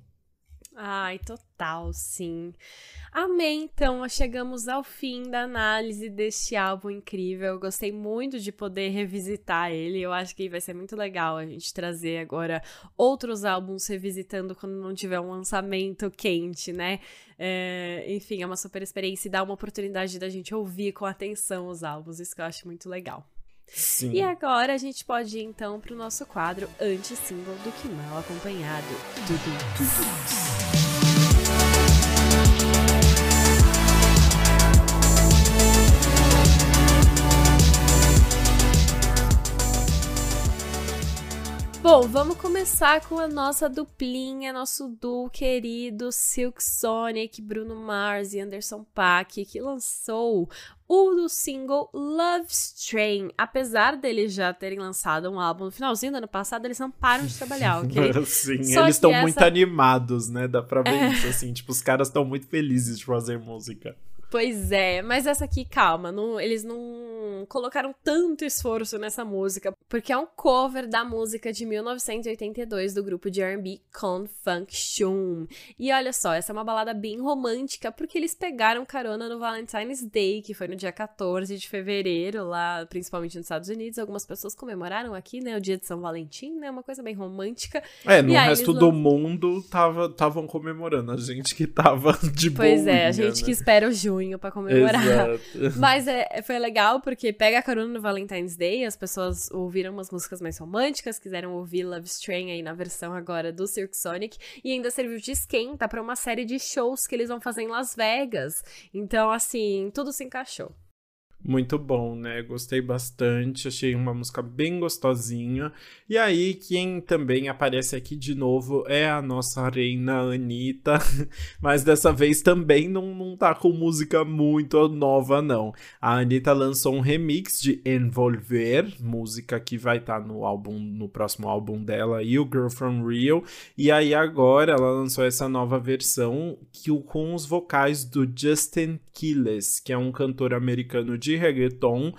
[SPEAKER 2] Ai, total, sim. Amém. Então, chegamos ao fim da análise deste álbum incrível. Gostei muito de poder revisitar ele. Eu acho que vai ser muito legal a gente trazer agora outros álbuns revisitando quando não tiver um lançamento quente, né? É, enfim, é uma super experiência e dá uma oportunidade da gente ouvir com atenção os álbuns. Isso que eu acho muito legal.
[SPEAKER 1] Sim.
[SPEAKER 2] E agora a gente pode ir então para o nosso quadro anti-single do que mal acompanhado. Tudo. Bom, vamos começar com a nossa duplinha, nosso duo querido Silk Sonic, Bruno Mars e Anderson Paak, que lançou o do single Love Strain. Apesar deles já terem lançado um álbum no finalzinho do ano passado, eles não param de trabalhar, ok?
[SPEAKER 1] Sim,
[SPEAKER 2] Só
[SPEAKER 1] eles estão
[SPEAKER 2] que
[SPEAKER 1] muito
[SPEAKER 2] essa-
[SPEAKER 1] animados, né? Dá pra ver
[SPEAKER 2] É.
[SPEAKER 1] isso, assim. Tipo, os caras estão muito felizes de fazer música.
[SPEAKER 2] Pois é, mas essa aqui, calma, não- eles não colocaram tanto esforço nessa música, porque é um cover da música de 1982 do grupo de R&B Con Funk Shum. E olha só, essa é uma balada bem romântica, porque eles pegaram carona no Valentine's Day, que foi no dia 14 de fevereiro, lá, principalmente nos Estados Unidos. Algumas pessoas comemoraram aqui, né, o dia de São Valentim, né, uma coisa bem romântica.
[SPEAKER 1] É, no resto do
[SPEAKER 2] lan-
[SPEAKER 1] mundo estavam comemorando. A gente que tava de boa.
[SPEAKER 2] Pois é, a gente que espera o junho pra comemorar.
[SPEAKER 1] Exato.
[SPEAKER 2] Mas é, foi legal porque pega a carona no Valentine's Day, as pessoas ouviram umas músicas mais românticas, quiseram ouvir Love Strain aí na versão agora do Silk Sonic, e ainda serviu de esquenta pra uma série de shows que eles vão fazer em Las Vegas. Então, assim, tudo se encaixou.
[SPEAKER 1] Muito bom, né? Gostei bastante, achei uma música bem gostosinha. E aí, quem também aparece aqui de novo é a nossa reina Anitta, mas dessa vez também não, não tá com música muito nova, não. A Anitta lançou um remix de Envolver, música que vai estar no álbum, no próximo álbum dela, e o Girl From Rio. E aí agora ela lançou essa nova versão que, com os vocais do Justin Quiles, que é um cantor americano de reggaeton.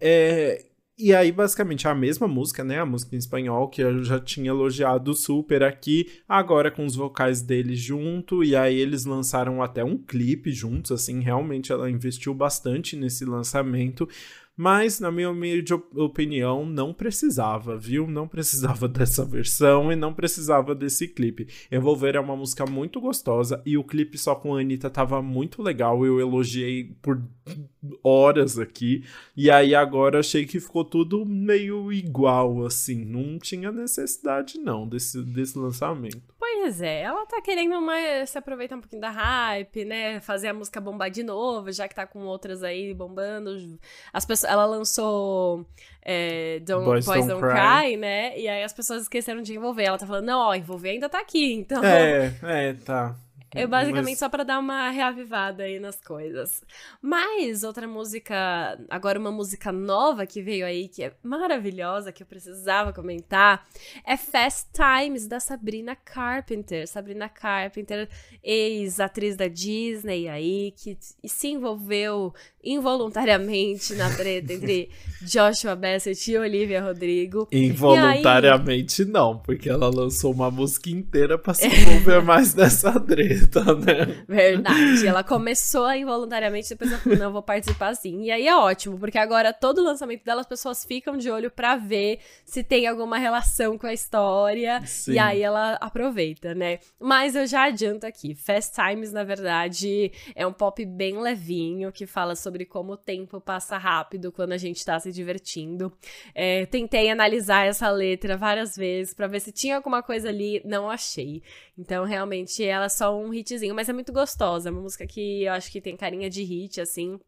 [SPEAKER 1] É, e aí, basicamente, é a mesma música, né? A música em espanhol, que eu já tinha elogiado super aqui, agora com os vocais dele junto, e aí eles lançaram até um clipe juntos, assim, realmente ela investiu bastante nesse lançamento. Mas, na minha opinião, não precisava, viu? Não precisava dessa versão e não precisava desse clipe. Envolver é uma música muito gostosa e o clipe só com a Anitta tava muito legal. Eu elogiei por horas aqui. E aí agora achei que ficou tudo meio igual, assim. Não tinha necessidade, não, desse, desse lançamento.
[SPEAKER 2] Pois é, ela tá querendo mais se aproveitar um pouquinho da hype, né? Fazer a música bombar de novo, já que tá com outras aí bombando. As pessoas, ela lançou é, Don't-
[SPEAKER 1] Boys
[SPEAKER 2] Boys,
[SPEAKER 1] Don't
[SPEAKER 2] Don't,
[SPEAKER 1] Cry.
[SPEAKER 2] Cry. né? E aí as pessoas esqueceram de envolver. Ela tá falando, não, ó, envolver ainda tá aqui, então.
[SPEAKER 1] É, é, tá.
[SPEAKER 2] É basicamente
[SPEAKER 1] Mas-
[SPEAKER 2] só pra dar uma reavivada aí nas coisas. Mas outra música, agora uma música nova que veio aí, que é maravilhosa, que eu precisava comentar, é Fast Times, da Sabrina Carpenter. Sabrina Carpenter, ex-atriz da Disney aí, que se envolveu involuntariamente na treta entre Joshua Bassett e Olivia Rodrigo.
[SPEAKER 1] Involuntariamente não, porque ela lançou uma música inteira pra se envolver mais nessa treta, né?
[SPEAKER 2] Verdade. Ela começou involuntariamente, depois ela falou, não, vou participar sim. E aí é ótimo, porque agora todo lançamento dela as pessoas ficam de olho pra ver se tem alguma relação com a história.
[SPEAKER 1] Sim.
[SPEAKER 2] E aí ela aproveita, né? Mas eu já adianto aqui, Fast Times, na verdade, é um pop bem levinho, que fala sobre como o tempo passa rápido quando a gente tá se divertindo. É, tentei analisar essa letra várias vezes pra ver se tinha alguma coisa ali, não achei. Então, realmente, ela é só um hitzinho, mas é muito gostosa. É uma música que eu acho que tem carinha de hit, assim.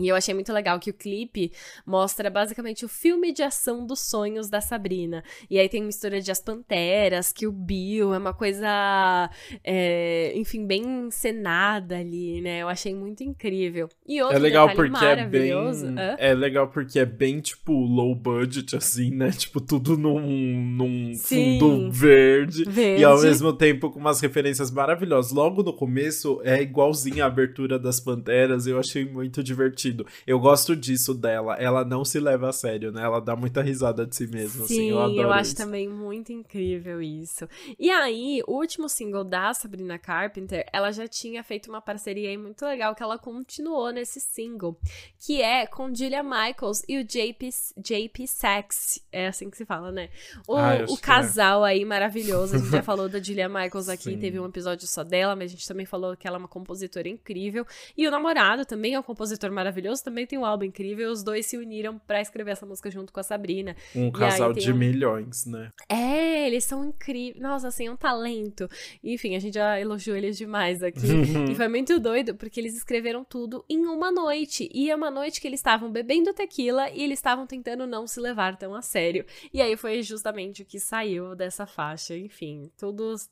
[SPEAKER 2] E eu achei muito legal que o clipe mostra basicamente o filme de ação dos sonhos da Sabrina. E aí tem mistura de As Panteras, que o Bill é uma coisa, é, enfim, bem encenada ali, né? Eu achei muito incrível. E outro
[SPEAKER 1] é legal porque
[SPEAKER 2] é
[SPEAKER 1] bem
[SPEAKER 2] Hã?
[SPEAKER 1] é legal porque é bem tipo low budget assim, né? Tipo tudo num, num
[SPEAKER 2] Sim.
[SPEAKER 1] fundo verde,
[SPEAKER 2] Verde.
[SPEAKER 1] e ao mesmo tempo com umas referências maravilhosas. Logo no começo é igualzinho a abertura das Panteras, eu achei muito divertido. Eu gosto disso dela. Ela não se leva a sério, né? Ela dá muita risada de si mesma,
[SPEAKER 2] Sim,
[SPEAKER 1] assim. Eu adoro
[SPEAKER 2] acho
[SPEAKER 1] isso.
[SPEAKER 2] também muito incrível isso. E aí, o último single da Sabrina Carpenter, ela já tinha feito uma parceria aí muito legal que ela continuou nesse single, que é com Julia Michaels e o JP, JP Sachs. É assim que se fala, né? O,
[SPEAKER 1] Ah, eu
[SPEAKER 2] o
[SPEAKER 1] é.
[SPEAKER 2] casal aí maravilhoso. A gente já falou da Julia Michaels aqui,
[SPEAKER 1] Sim.
[SPEAKER 2] teve um episódio só dela, mas a gente também falou que ela é uma compositora incrível. E o namorado também é um compositor maravilhoso, também tem um álbum incrível. Os dois se uniram pra escrever essa música junto com a Sabrina.
[SPEAKER 1] Um
[SPEAKER 2] aí
[SPEAKER 1] casal de
[SPEAKER 2] um-
[SPEAKER 1] milhões, né?
[SPEAKER 2] É, eles são incríveis. Nossa, assim, é um talento. Enfim, a gente já elogiou eles demais aqui. e foi muito doido, porque eles escreveram tudo em uma noite. E é uma noite que eles estavam bebendo tequila e eles estavam tentando não se levar tão a sério. E aí foi justamente o que saiu dessa faixa. Enfim, todos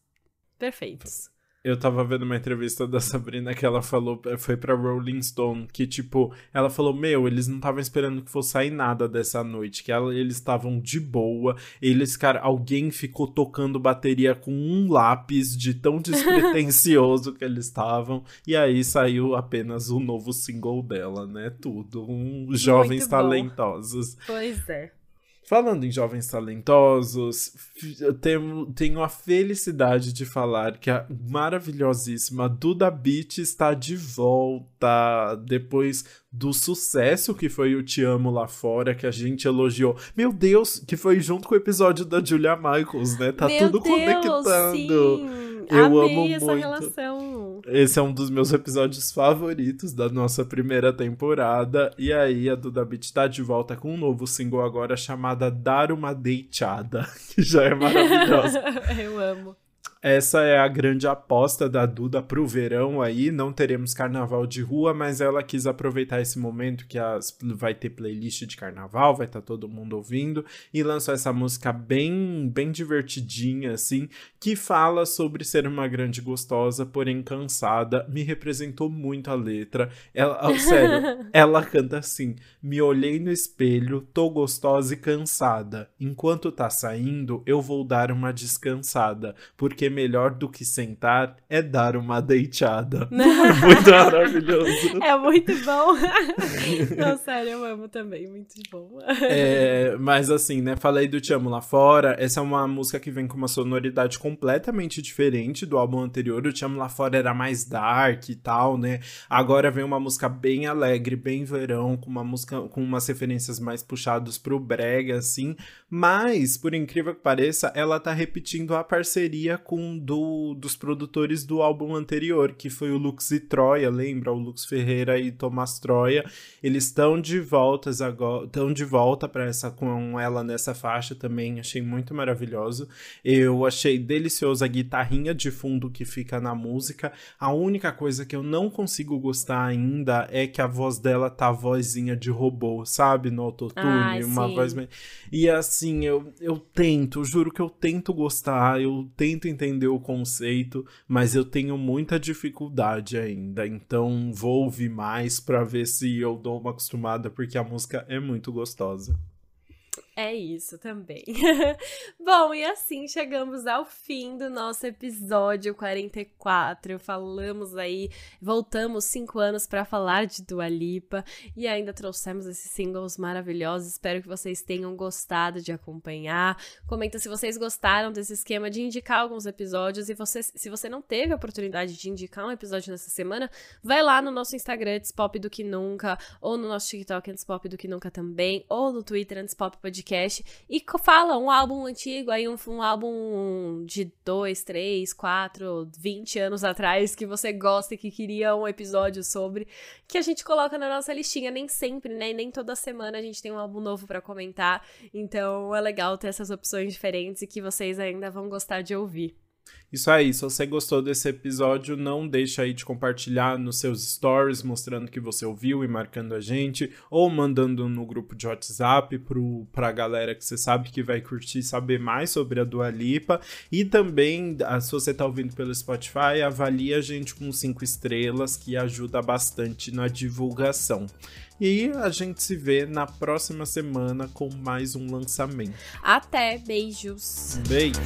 [SPEAKER 2] perfeitos.
[SPEAKER 1] Eu tava vendo uma entrevista da Sabrina que ela falou, foi pra Rolling Stone, que tipo, ela falou: Meu, eles não estavam esperando que fosse sair nada dessa noite, que ela- eles estavam de boa. Eles, cara, alguém ficou tocando bateria com um lápis de tão despretensioso que eles estavam. E aí saiu apenas o novo single dela, né? Tudo. Um jovens talentosos.
[SPEAKER 2] Pois é.
[SPEAKER 1] Falando em jovens talentosos, eu tenho, tenho a felicidade de falar que a maravilhosíssima Duda Beat está de volta depois do sucesso que foi o Te Amo Lá Fora, que a gente elogiou. Meu Deus, que foi junto com o episódio da Julia Michaels, né? Tá
[SPEAKER 2] Meu
[SPEAKER 1] tudo
[SPEAKER 2] Deus,
[SPEAKER 1] conectando.
[SPEAKER 2] Sim.
[SPEAKER 1] Eu
[SPEAKER 2] Amei
[SPEAKER 1] amo
[SPEAKER 2] essa
[SPEAKER 1] muito.
[SPEAKER 2] relação.
[SPEAKER 1] Esse é um dos meus episódios favoritos da nossa primeira temporada. E aí, a Duda Beat tá de volta com um novo single agora chamada Dar Uma Deitada, que já é maravilhosa.
[SPEAKER 2] Eu amo.
[SPEAKER 1] Essa é a grande aposta da Duda pro verão aí. Não teremos carnaval de rua, mas ela quis aproveitar esse momento que as, vai ter playlist de carnaval, vai estar todo mundo ouvindo, e lançou essa música bem, bem divertidinha, assim, que fala sobre ser uma grande gostosa, porém cansada. Me representou muito a letra. Ela, ah, sério, ela canta assim: Me olhei no espelho, tô gostosa e cansada. Enquanto tá saindo, eu vou dar uma descansada, porque melhor do que sentar é dar uma deitada. é muito maravilhoso.
[SPEAKER 2] É muito bom. Não, sério, eu amo também. Muito bom.
[SPEAKER 1] É, mas assim, né? Falei do Te Amo Lá Fora. Essa é uma música que vem com uma sonoridade completamente diferente do álbum anterior. O Te Amo Lá Fora era mais dark e tal, né? Agora vem uma música bem alegre, bem verão, com uma música com umas referências mais puxadas pro brega, assim. Mas, por incrível que pareça, ela tá repetindo a parceria com do, dos produtores do álbum anterior, que foi o Lux e Troia, lembra? O Lux Ferreira e Tomás Troia. Eles estão de voltas agora, estão de volta para essa com ela nessa faixa também, achei muito maravilhoso. Eu achei deliciosa a guitarrinha de fundo que fica na música. A única coisa que eu não consigo gostar ainda é que a voz dela tá vozinha de robô, sabe? No autotune,
[SPEAKER 2] Ai,
[SPEAKER 1] uma
[SPEAKER 2] sim.
[SPEAKER 1] voz meio- E assim, eu, eu tento, juro que eu tento gostar, eu tento entender o conceito, mas eu tenho muita dificuldade ainda. Então vou ouvir mais pra ver se eu dou uma acostumada, porque a música é muito gostosa.
[SPEAKER 2] É isso também. Bom, e assim chegamos ao fim do nosso episódio 44. Falamos aí, voltamos cinco anos para falar de Dua Lipa e ainda trouxemos esses singles maravilhosos. Espero que vocês tenham gostado de acompanhar. Comenta se vocês gostaram desse esquema de indicar alguns episódios e você, se você não teve a oportunidade de indicar um episódio nessa semana, vai lá no nosso Instagram, Antes Pop do Que Nunca, ou no nosso TikTok, Antes Pop do Que Nunca também, ou no Twitter, Antes Pop Podcast, e co- fala um álbum antigo, aí um, um álbum de 2, 3, 4, 20 anos atrás que você gosta e que queria um episódio sobre, que a gente coloca na nossa listinha. Nem sempre, né? Nem toda semana a gente tem um álbum novo pra comentar, então é legal ter essas opções diferentes e que vocês ainda vão gostar de ouvir.
[SPEAKER 1] Isso aí, se você gostou desse episódio, não deixa aí de compartilhar nos seus stories, mostrando que você ouviu e marcando a gente, ou mandando no grupo de WhatsApp pro, pra galera que você sabe que vai curtir saber mais sobre a Dua Lipa. E também, ah, se você tá ouvindo pelo Spotify, avalie a gente com cinco estrelas, que ajuda bastante na divulgação. E a gente se vê na próxima semana com mais um lançamento.
[SPEAKER 2] Até, beijos.
[SPEAKER 1] Beijo.